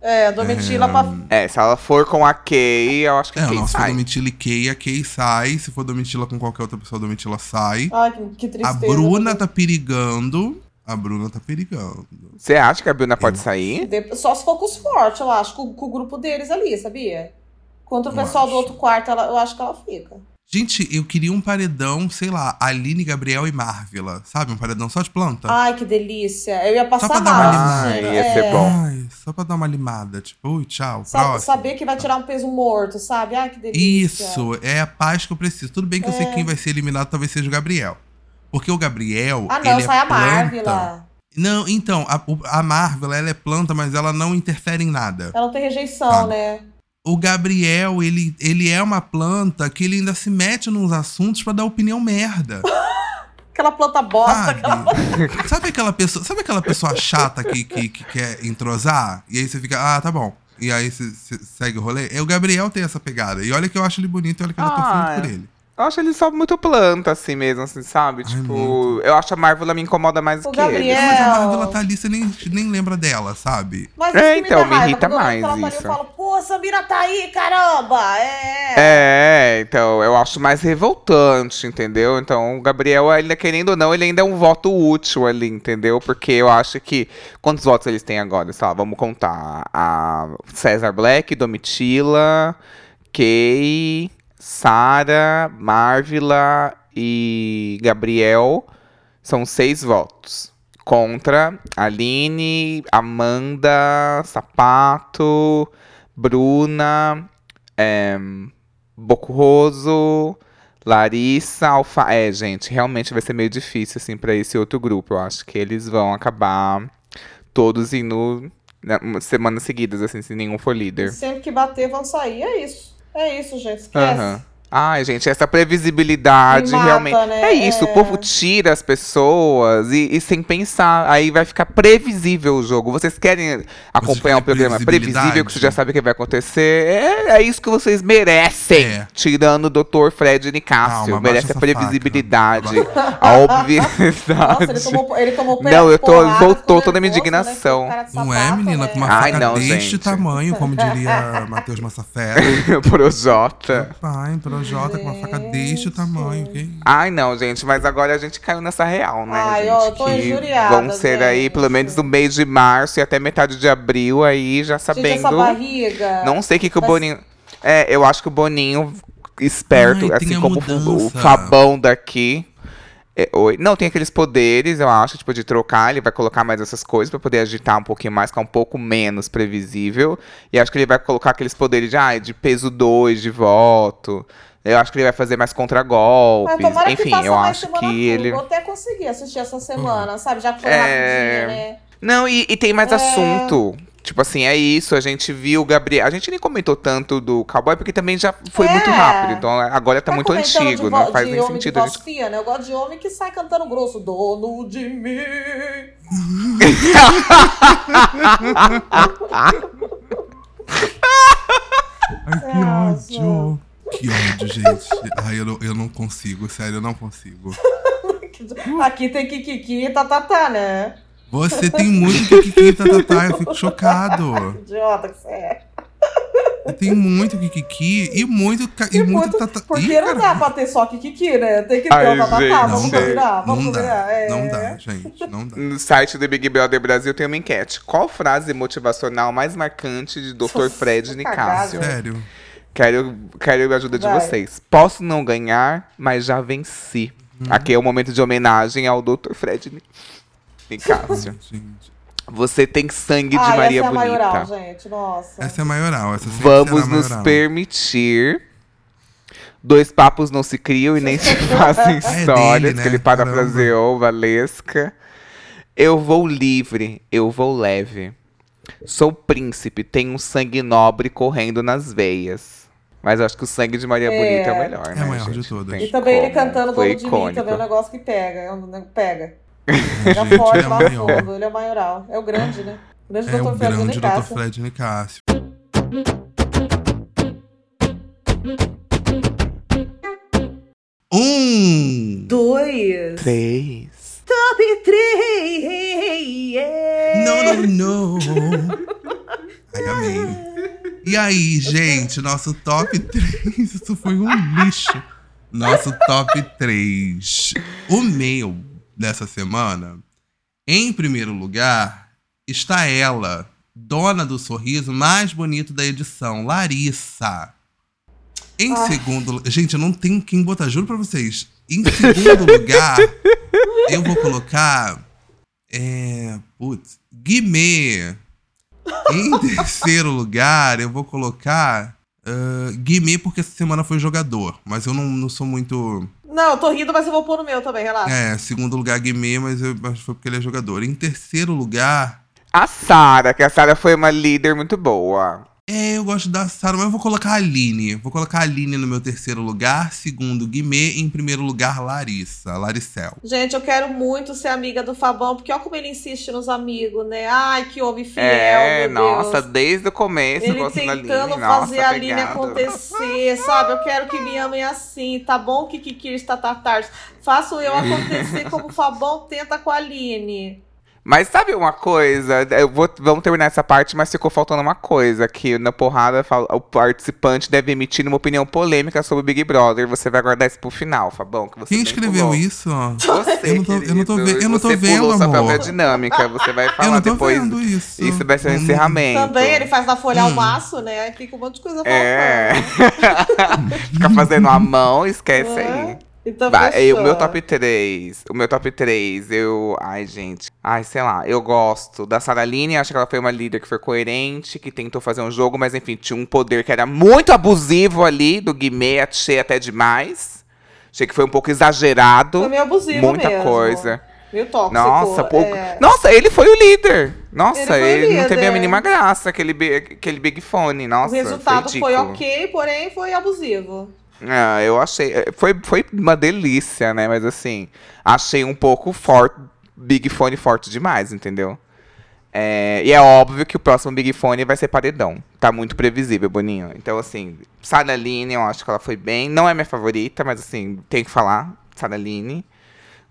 É, a Domitila É, pra. É, se ela for com a Kay, eu acho que É, a Kay não, se for sai. Domitila e Kay, a Kay sai. Se for Domitila com qualquer outra pessoa, a Domitila sai. Ai, que, que A tristeza. Bruna tá perigando. A Bruna tá perigando. Você acha que a Bruna pode sair? Só se for com os fortes, eu acho, com, com o grupo deles ali, sabia? Contra o Eu pessoal do acho. outro quarto, ela- eu acho que ela fica. Gente, eu queria um paredão, sei lá, Aline, Gabriel e Marvila. Sabe? Um paredão só de planta. Ai, que delícia. Eu ia passar Só pra dar uma limada. Ai, ia ser É. bom. Ai, só pra dar uma limada. Tipo, ui, tchau. Sa- próximo. saber que vai tirar um peso morto, sabe? Ai, que delícia. Isso, é a paz que eu preciso. Tudo bem que eu sei que quem vai ser eliminado talvez seja o Gabriel. Porque o Gabriel. Ah, não, ele sai é a. Marvila. Não, então, a, a Marvel, ela é planta, mas ela não interfere em nada. Ela não tem rejeição, Sabe? né? O Gabriel, ele, ele é uma planta que ele ainda se mete nos assuntos pra dar opinião merda. Aquela planta bosta. Sabe? Aquela... sabe aquela pessoa, sabe aquela pessoa chata que, que, que quer entrosar? E aí você fica, ah, tá bom. E aí você, você segue o rolê? É, o Gabriel tem essa pegada. E olha que eu acho ele bonito e olha que eu tô Ah, falando por ele. Eu acho ele só muito planta, assim mesmo, assim, sabe? Ai, tipo, muito. eu acho a Marvel me incomoda mais O que Gabriel- ele. Mas a Marvel, ela tá ali, você nem, nem lembra dela, sabe? Mas É, então, me raiva, irrita eu mais Maria, isso. Eu falo, pô, Samira tá aí, caramba! É. É, então, eu acho mais revoltante, entendeu? Então, o Gabriel, ainda querendo ou não, ele ainda é um voto útil ali, entendeu? Porque eu acho que. Quantos votos eles têm agora? Sei lá, vamos contar. A César Black, Domitila, Kay, Sara, Marvila e Gabriel. São seis votos. Contra Aline, Amanda, Sapato, Bruna, é, Bocurroso, Larissa, Alfa. É, gente, realmente vai ser meio difícil, assim, pra esse outro grupo. Eu acho que eles vão acabar todos indo né, semanas seguidas, assim, se nenhum for líder. Sempre que bater, vão sair. É isso. É isso, gente. Esquece. Aham. Ai, gente, essa previsibilidade mata, realmente. né? É isso, o É. povo tira as pessoas e, e sem pensar. Aí vai ficar previsível o jogo. Vocês querem acompanhar um programa previsível que você já sabe o que vai acontecer? É, é isso que vocês merecem. É. Tirando o Dr. Fred Nicásio. Calma, Merece a previsibilidade, faca. a obviedade. Nossa, ele tomou, ele tomou Não, eu tô- porrada, voltou toda a minha né? indignação. Não é, menina? né? Com uma Ai, faca não, deste gente. tamanho, como diria Matheus Massafera. Projota. Pai, Projota com uma faca deste tamanho. Isso? Ai, não, gente, mas agora a gente caiu nessa real, né? Ai, gente, ó, eu tô que injuriada, Vão ser aí, gente. pelo menos no mês de março e até metade de abril, aí já Gente, sabendo. essa barriga. Não sei o que, que o Mas- Boninho. É, eu acho que o Boninho, esperto, Ai, assim como o- o mudança. Fabão daqui. é, oi. Não, tem aqueles poderes, eu acho, tipo, de trocar. Ele vai colocar mais essas coisas pra poder agitar um pouquinho mais, ficar um pouco menos previsível. E acho que ele vai colocar aqueles poderes de, ai, de peso 2 de voto. Eu acho que ele vai fazer mais contra-golpes. tomara que Enfim, faça eu mais acho semana que ele. Eu até consegui assistir essa semana, sabe? Já que foi É. rapidinho, né? Não, e, e tem mais É. assunto. Tipo assim, é isso. A gente viu o Gabriel. A gente nem comentou tanto do cowboy, porque também já foi É. muito rápido. Então agora tá Tá muito antigo, de não faz de nem homem sentido. De a voz gente... né? Eu gosto de homem que sai cantando grosso. Dono de mim. Ai, que ódio. Que ódio, gente. Ai, eu não, eu não consigo, sério, eu não consigo. Aqui tem Kikiki e Tatatá, né? Você tem muito Kikiki tatatá, eu fico chocado. Idiota que você é. Tem muito Kikiki e muito, e E muito muito- tatatá. Porque Ih, não dá pra ter só Kikiki, né? Tem que ter Ai, o Tatatá. gente, Vamos Não combinar? dá, Vamos não combinar? dá, É. não dá, gente, não dá. No site do Big Brother Brasil tem uma enquete. Qual frase motivacional mais marcante de Dr. Fred Nicásio? Sério. Quero, quero a ajuda de Vai. vocês. Posso não ganhar, mas já venci. Hum. Aqui é o momento de homenagem ao Dr. Fred Ni- Nicásio. Você tem sangue de Ah, Maria essa é a Bonita. maioral, gente. Nossa. Essa é a maioral, essa Vamos nos maioral. permitir. Dois papos não se criam e nem se fazem é histórias, dele, né? que ele parafraseou, Valesca. Eu vou livre, eu vou leve. Sou príncipe, tenho um sangue nobre correndo nas veias. Mas eu acho que o sangue de Maria É. Bonita é o melhor, É né, o maior gente? de todos. Tem E também ele como. cantando Foi Dono de Mim icônico. também é um negócio que pega. É pega. É, forte ele é o lá no fundo. Ele é o maioral. É o grande, né? O grande É o Dr. Fred grande Dr. Fred Nicásio. Um! Dois. Três. Top três. Não, não, não. Ai, amei. E aí, gente, nosso top 3. Isso foi um lixo. Nosso top 3. O meu dessa semana, em primeiro lugar, está ela, dona do sorriso mais bonito da edição, Larissa. Em segundo lugar. Gente, eu não tenho quem botar, juro pra vocês. Em segundo lugar, eu vou colocar. É. Putz. Guimê. Em terceiro lugar, eu vou colocar. Uh, Guimê, porque essa semana foi jogador. Mas eu não, não sou muito. Não, eu tô rindo, mas eu vou pôr no meu também, relaxa. É, segundo lugar, Guimê, mas eu acho que foi porque ele é jogador. Em terceiro lugar. A Sara, que a Sara foi uma líder muito boa. É, eu gosto da Sarah, mas eu vou colocar a Aline. Vou colocar a Aline no meu terceiro lugar, segundo Guimê, em primeiro lugar Larissa, Laricel. Gente, eu quero muito ser amiga do Fabão, porque olha como ele insiste nos amigos, né? Ai, que homem fiel, É, meu nossa, Deus. desde o começo eu Ele gosto da Aline. tentando Nossa, fazer a Aline acontecer, sabe? Eu quero que me amem assim, tá bom, Kiki está Tatars? Faço eu acontecer como o Fabão tenta com a Aline. Mas sabe uma coisa? Eu vou, vamos terminar essa parte, mas ficou faltando uma coisa. Que na porrada fala- o participante deve emitir uma opinião polêmica sobre o Big Brother. Você vai guardar isso pro final, Fabão. Que você Quem escreveu pulou. isso? Você, Eu não tô- eu não tô ve- eu não tô Você vendo, pulou amor. dinâmica. Você vai Eu falar não tô depois. vendo isso. Isso vai ser um Hum. encerramento. Também ele faz na folha ao Hum. maço, né? Aí fica um monte de coisa faltando. É. Fica fazendo a mão, esquece É. aí. Então aí, o meu top 3. O meu top 3, eu. Ai, gente. Ai, sei lá. Eu gosto da Saraline. Acho que ela foi uma líder que foi coerente, que tentou fazer um jogo, mas enfim, tinha um poder que era muito abusivo ali, do Guimê, achei até demais. Achei que foi um pouco exagerado. Foi meio abusivo Muita mesmo. coisa. Meio tóxico. Nossa, pouco. é. Nossa, ele foi o líder. Nossa, Ele foi ele, não teve a líder. mínima graça, aquele, aquele Big Fone. Nossa, o resultado foi, ridículo. ok, porém foi abusivo. Ah, eu achei. eh, Foi, foi uma delícia, né? Mas assim, achei um pouco forte. Big Fone forte demais, entendeu? É, e é óbvio que o próximo Big Fone vai ser paredão. Tá muito previsível, Boninho. Então, assim, Saraline, eu acho que ela foi bem. Não é minha favorita, mas assim, tem que falar. Saraline.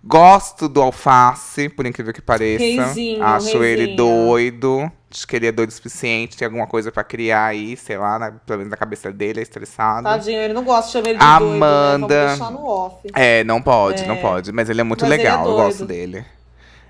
Gosto do Alface, por incrível que pareça. Reizinho, acho ele reizinho. doido. Acho que ele é doido o suficiente. Tem alguma coisa pra criar aí, sei lá, na- pelo menos na cabeça dele, é estressado. Tadinho, ele não gosta de chamar ele de doido, né? Amanda. Vamos deixar no off. É, não pode, É. não pode. Mas ele é muito Mas é legal, eu doido. gosto dele.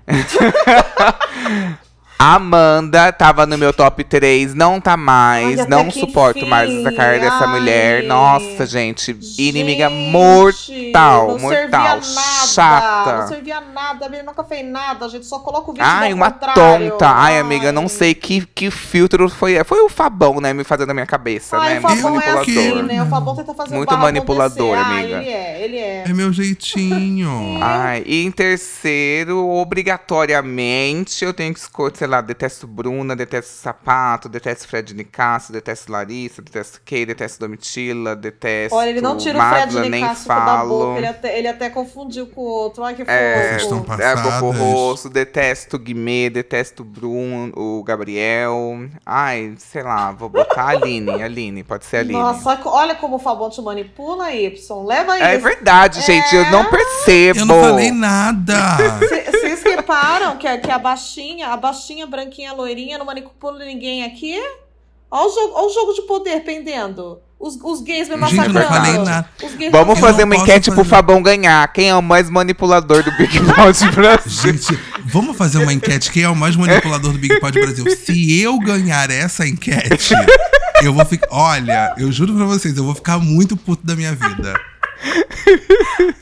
Amanda tava no meu top 3, não tá mais, Ai, não suporto enfim. mais essa cara dessa Ai. mulher. Nossa, gente, inimiga Gente, mortal, não mortal, servia nada, chata. Não servia nada, a menina nunca fez nada, a gente só coloca o vídeo Ai, uma contrário. tonta. Ai, amiga, não sei que, que filtro foi. Foi o Fabão, né, me fazendo na minha cabeça, Ai, né? o Muito Fabão é manipulador. assim, né? O Fabão tenta fazer Muito manipulador, acontecer. amiga. Ah, ele é, ele é. É meu jeitinho. Ai, e em terceiro, obrigatoriamente, eu tenho que escolher, lá, detesto Bruna, detesto Sapato, detesto Fred Nicasso, detesto Larissa, detesto Kay, detesto Domitila, detesto Olha, ele não tira o Fred Nicasso da falo. boca, ele até, ele até confundiu com o outro. Ai, que É, Vocês estão fofo. é, passadas. Coco Rosso, detesto Guimê, detesto Bruno, o Gabriel. Ai, sei lá, vou botar a Aline, Aline, pode ser a Aline. Nossa, olha como o Fabão te manipula, Y. Leva isso. é verdade, gente, eu não percebo. Eu não falei nada. Vocês reparam que que a baixinha, a baixinha, branquinha, loirinha, não manipula ninguém aqui? Olha o jogo, olha o jogo de poder pendendo. Os, os gays me massacrando. não falei nada. Os gays Vamos fazer uma enquete pro fazer. Fabão ganhar. Quem é o mais manipulador do Big Brother Brasil? Gente, vamos fazer uma enquete. Quem é o mais manipulador do Big Pod Brasil? Se eu ganhar essa enquete, eu vou ficar. Olha, eu juro pra vocês, eu vou ficar muito puto da minha vida.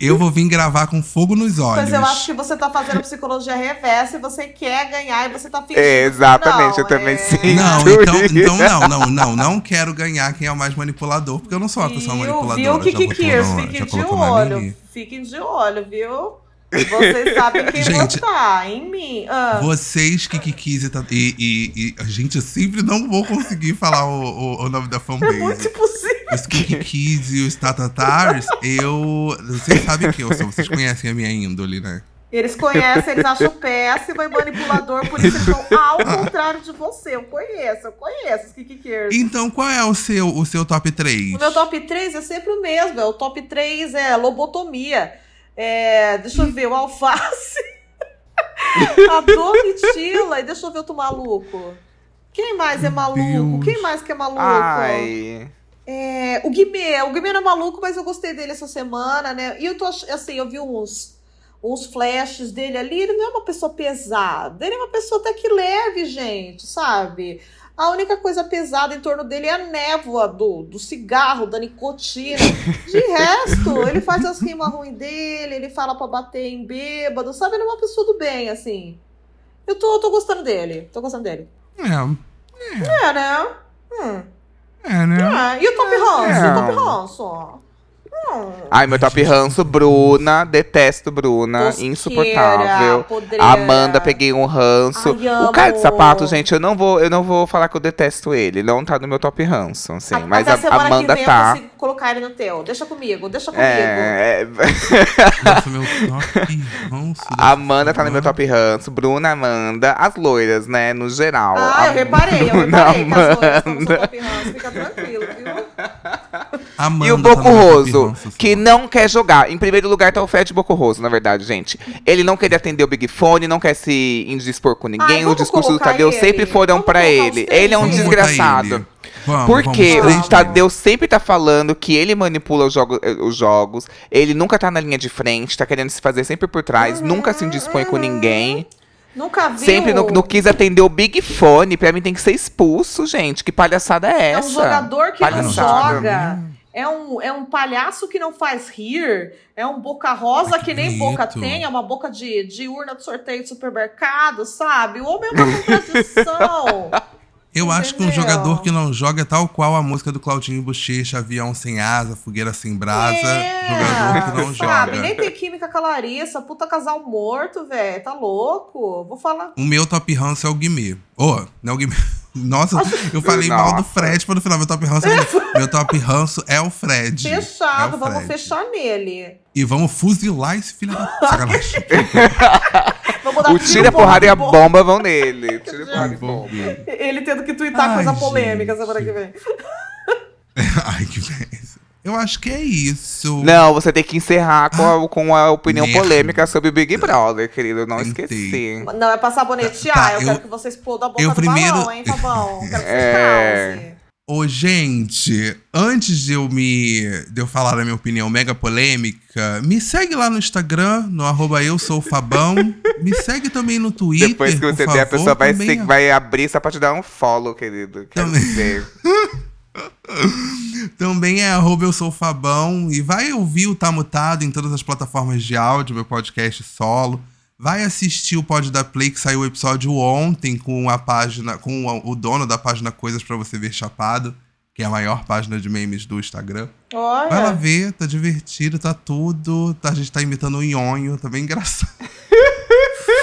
Eu vou vir gravar com fogo nos olhos. Mas eu acho que você tá fazendo psicologia reversa e você quer ganhar e você tá fingindo. É, exatamente, Não, eu também é... sinto. Não, então, então não, não, não, não quero ganhar quem é o mais manipulador, porque eu não sou uma pessoa Viu, manipuladora. viu, botou Kirs? no- Fiquem já de olho. Fiquem de olho, viu? Vocês sabem quem Gente, votar, em mim. Ah. Vocês, Kiki Kiz e, Tata- e, e, e- Gente, eu sempre não vou conseguir falar o, o, o nome da É fanbase. muito impossível. Os Kiki Kids e os Tatatars, eu. Vocês sabem que eu sou, vocês conhecem a minha índole, né? Eles conhecem, eles acham péssimo e manipulador, por isso eles vão ao contrário de você. Eu conheço, eu conheço os Kikikers. Então, qual é o seu, o seu top 3? O meu top 3 é sempre o mesmo. É, o top 3 é lobotomia. É, deixa eu ver, o alface. a Domitila. E deixa eu ver outro maluco. Quem mais é maluco? Quem mais que é maluco? Ai. É, o Guimê. O Guimê não é maluco, mas eu gostei dele essa semana, né? E eu tô assim, eu vi uns, uns flashes dele ali. Ele não é uma pessoa pesada. Ele é uma pessoa até que leve, gente, sabe? A única coisa pesada em torno dele é a névoa do, do cigarro, da nicotina. De resto, ele faz as rimas ruins dele, ele fala pra bater em bêbado, sabe? Ele é uma pessoa do bem, assim. Eu tô, tô gostando dele, tô gostando dele. É, É, né? Hum. é, né? Ah, e o Top Ranço? É. O Top Ranço? Ai, meu top ranço, Bruna. Detesto Bruna. Tosqueira, Insuportável. podreira. Amanda, peguei um ranço. Ai, o cara de sapato, gente, eu não vou, eu não vou falar que eu detesto ele. Ele não tá no meu top ranço, assim. A- mas a semana Amanda que vem tá. eu consigo colocar ele no teu. Deixa comigo, deixa comigo. É, é, Nossa, meu top ranço da a Amanda tá no meu top ranço, Bruna, Amanda, as loiras, né, no geral. Ah, A eu reparei, eu Bruna, reparei que as loiras estão no top ranço. Fica tranquilo, viu? Amanda E o tá no Boco meu top Roso, ranço, que não quer jogar. Em primeiro lugar tá o Fred Boco Roso, na verdade, gente. Ele não quer atender o Big Fone, não quer se indispor com ninguém. Ai, discurso do Tadeu ele. sempre foram os ele. Ele é um Vamos desgraçado. Vamos, Porque vamos, o Tadeu sempre tá falando que ele manipula os, jogo- eh, os jogos, ele nunca tá na linha de frente, tá querendo se fazer sempre por trás, nunca se indispõe com ninguém. Nunca viu. Sempre não, não quis atender o Big Fone, pra mim tem que ser expulso, gente. Que palhaçada é É um essa? jogador que não joga. É um, é um palhaço que não faz rir. É um boca rosa que que nem boca tem. É uma boca de, de urna de sorteio de supermercado, sabe? O homem é uma contradição. Eu acho que um Entendeu? jogador que não joga é tal qual a música do Claudinho Bochecha, avião sem asa, fogueira sem brasa. jogador que não É, sabe? joga. Nem tem química com a Larissa. Puta casal morto, velho. Tá louco? Vou falar. O meu top ranço é o Guimê. Ô, não é o Guimê. Nossa, eu falei mal do Nossa. Fred, mas no final meu top ranço é. Meu top ranço é o Fred. Fechado, É o vamos Fred. fechar nele. E vamos fuzilar esse filho da sacanagem. Vamos dar O tiro, tira, porrada e a bomba. bomba vão nele. Tira, porrada e bomba. Ele tendo que twittar Ai, coisa polêmica gente. semana que vem. Ai, que beleza. Eu acho que é isso. Não, você tem que encerrar com a, com a opinião Merda. polêmica sobre o Big Brother, querido. Eu não esqueci. Não, é passar bonetear. Tá, eu, eu- quero que você exploda a boca eu do primeiro- balão, hein, Fabão? Quero que você É. cause. Ô, gente, antes de eu me. de eu falar a minha opinião mega polêmica, me segue lá no Instagram, no arroba eu sou o Fabão. me segue também no Twitter. Depois que você por der, a pessoa vai, também se- vai abrir só pra te dar um follow, querido. Quero Também. dizer. Também é arroba eu sou Fabão. E vai ouvir o Tá Mutado em todas as plataformas de áudio, meu podcast solo. Vai assistir o Pod da Play, que saiu o episódio ontem com a página, com o dono da página Coisas pra Você Ver Chapado, que é a maior página de memes do Instagram. Vai lá Olha. ver, tá divertido, tá tudo. Tá, a gente tá imitando o Nhonho, tá bem engraçado.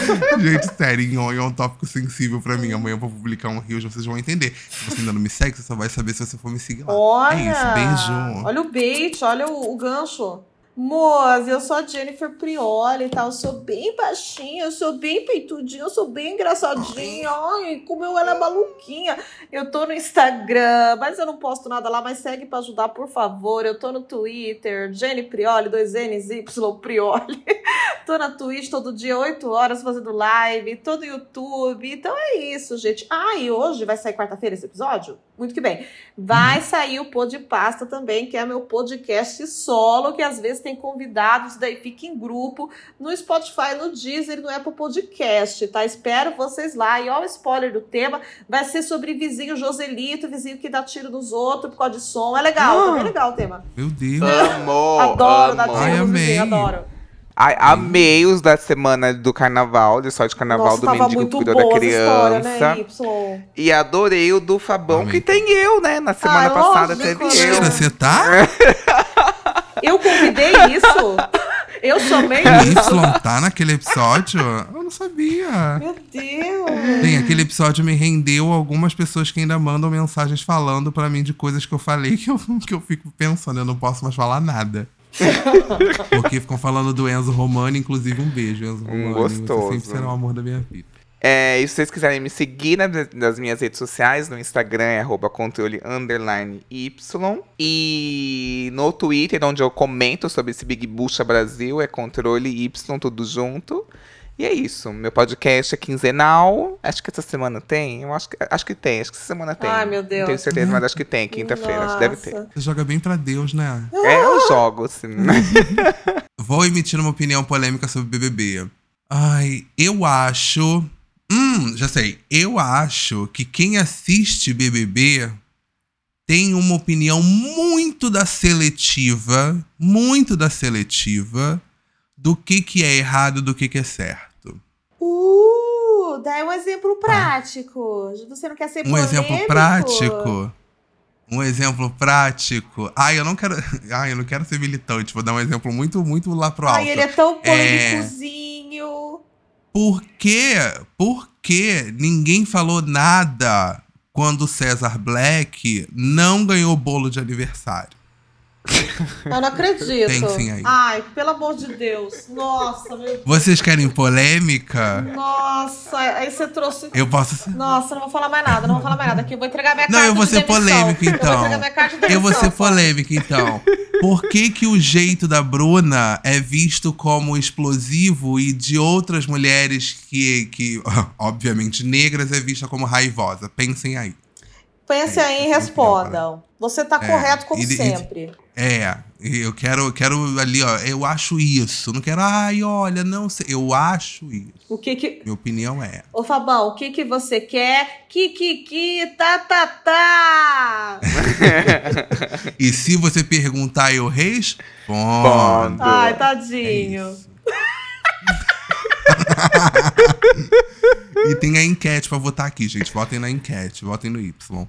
gente, sério, Nhonho é um tópico sensível pra mim. Amanhã eu vou publicar um Rios, vocês vão entender. Se você ainda não me segue, você só vai saber se você for me seguir lá. Olha. É isso, beijo. Olha o bait, olha o, o gancho. Moz, eu sou a Jennifer Prioli e tal. Eu sou bem baixinha, eu sou bem peitudinha, eu sou bem engraçadinha. Ai, como eu ela é maluquinha. Eu tô no Instagram, mas eu não posto nada lá, mas segue pra ajudar, por favor. Eu tô no Twitter, Jenny Prioli, dois N's, Y Prioli. tô na Twitch todo dia, 8 horas, fazendo live, tô no YouTube. Então é isso, gente. Ah, e hoje vai sair quarta-feira esse episódio? Muito que bem. Vai sair o Pod Pasta também, que é meu podcast solo, que às vezes tem convidados, daí fica em grupo no Spotify, no Deezer no Apple Podcast, tá? Espero vocês lá. E ó, o spoiler do tema vai ser sobre vizinho Joselito, vizinho que dá tiro nos outros por causa de som. É legal, Ah. também é legal o tema. Meu Deus. Amo! adoro dar tiro Ai, nos vizinhos, adoro. Ai, amei os da semana do carnaval, de só de carnaval Nossa, do mendigo muito que cuidou da essa história, criança. né, Y? E adorei o do Fabão, Amei. que tem eu, né? Na semana Ah, passada lógico, teve né? eu. Mentira, você tá? Eu convidei isso? Eu chamei O isso? Y tá naquele episódio? Eu não sabia. Meu Deus. Bem, aquele episódio me rendeu algumas pessoas que ainda mandam mensagens falando pra mim de coisas que eu falei que eu, que eu fico pensando, eu não posso mais falar nada. Porque ficam falando do Enzo Romani, inclusive um beijo, Enzo Romani. Um gostoso. Você sempre será o amor da minha vida. É, e se vocês quiserem me seguir na- nas minhas redes sociais, no Instagram é arroba controle underline Y. E no Twitter, onde eu comento sobre esse Big Bucha Brasil, é controle Y, tudo junto. E é isso. Meu podcast é quinzenal. Acho que essa semana tem. Eu acho que, acho que tem. Acho que essa semana tem. Ai, meu Deus. Não tenho certeza, mas acho que tem. Quinta-feira. Acho que deve ter. Você joga bem pra Deus, né? É, eu jogo, assim. Vou emitir uma opinião polêmica sobre o BBB. Ai, eu acho. Hum, já sei. Eu acho que quem assiste BBB tem uma opinião muito da seletiva, muito da seletiva, do que, que é errado do que, que é certo. Uh, dá um exemplo prático. Você não quer ser Um polêmico? exemplo prático. Um exemplo prático. Ai, eu não quero. Ai, eu não quero ser militante. Vou dar um exemplo muito, muito lá pro alto. Ai, ele é tão É. Por quê? Por que ninguém falou nada quando César Black não ganhou bolo de aniversário? Eu não acredito. Tem sim aí. Ai, pelo amor de Deus. Nossa, meu Vocês querem polêmica? Nossa, aí você trouxe. Eu posso. Nossa, não vou falar mais nada, não vou falar mais nada. Aqui eu vou entregar minha Não, carta eu vou de ser demissão. polêmico Eu vou então. entregar minha carta de Eu vou ser polêmica então. Por que, que o jeito da Bruna é visto como explosivo e de outras mulheres que, que obviamente, negras é vista como raivosa? Pensem aí. Pense É, aí e é respondam. Você tá É, correto como e e sempre. É, eu quero, quero ali, ó, eu acho isso. Não quero, ai, olha, não sei. Eu acho isso. O que que. Minha opinião é. Ô Fabão, o que que você quer? Que que que tá tá tá. E se você perguntar, eu respondo. Respondo. Ai, tadinho. É e tem a enquete pra votar aqui, gente. Votem na enquete, votem no Y.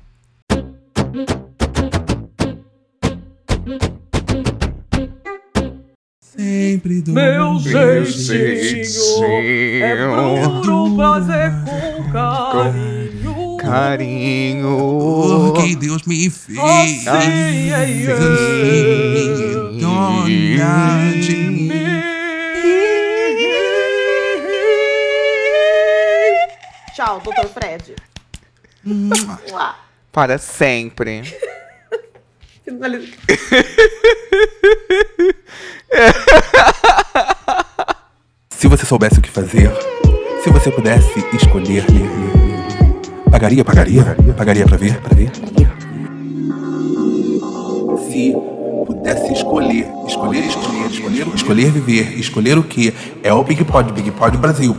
Sempre do Meu jeito. jeitinho é Bruno prazer com carinho. Carinho. Porque Deus me fez dona de mim. Tchau, doutor Fred. Para sempre. Se você soubesse o que fazer, se você pudesse escolher, pagaria, pagaria, pagaria pra ver, pra ver. Se pudesse escolher, escolher, escolher, escolher, escolher viver, escolher o que? É o Big Pod, Big Pod Brasil.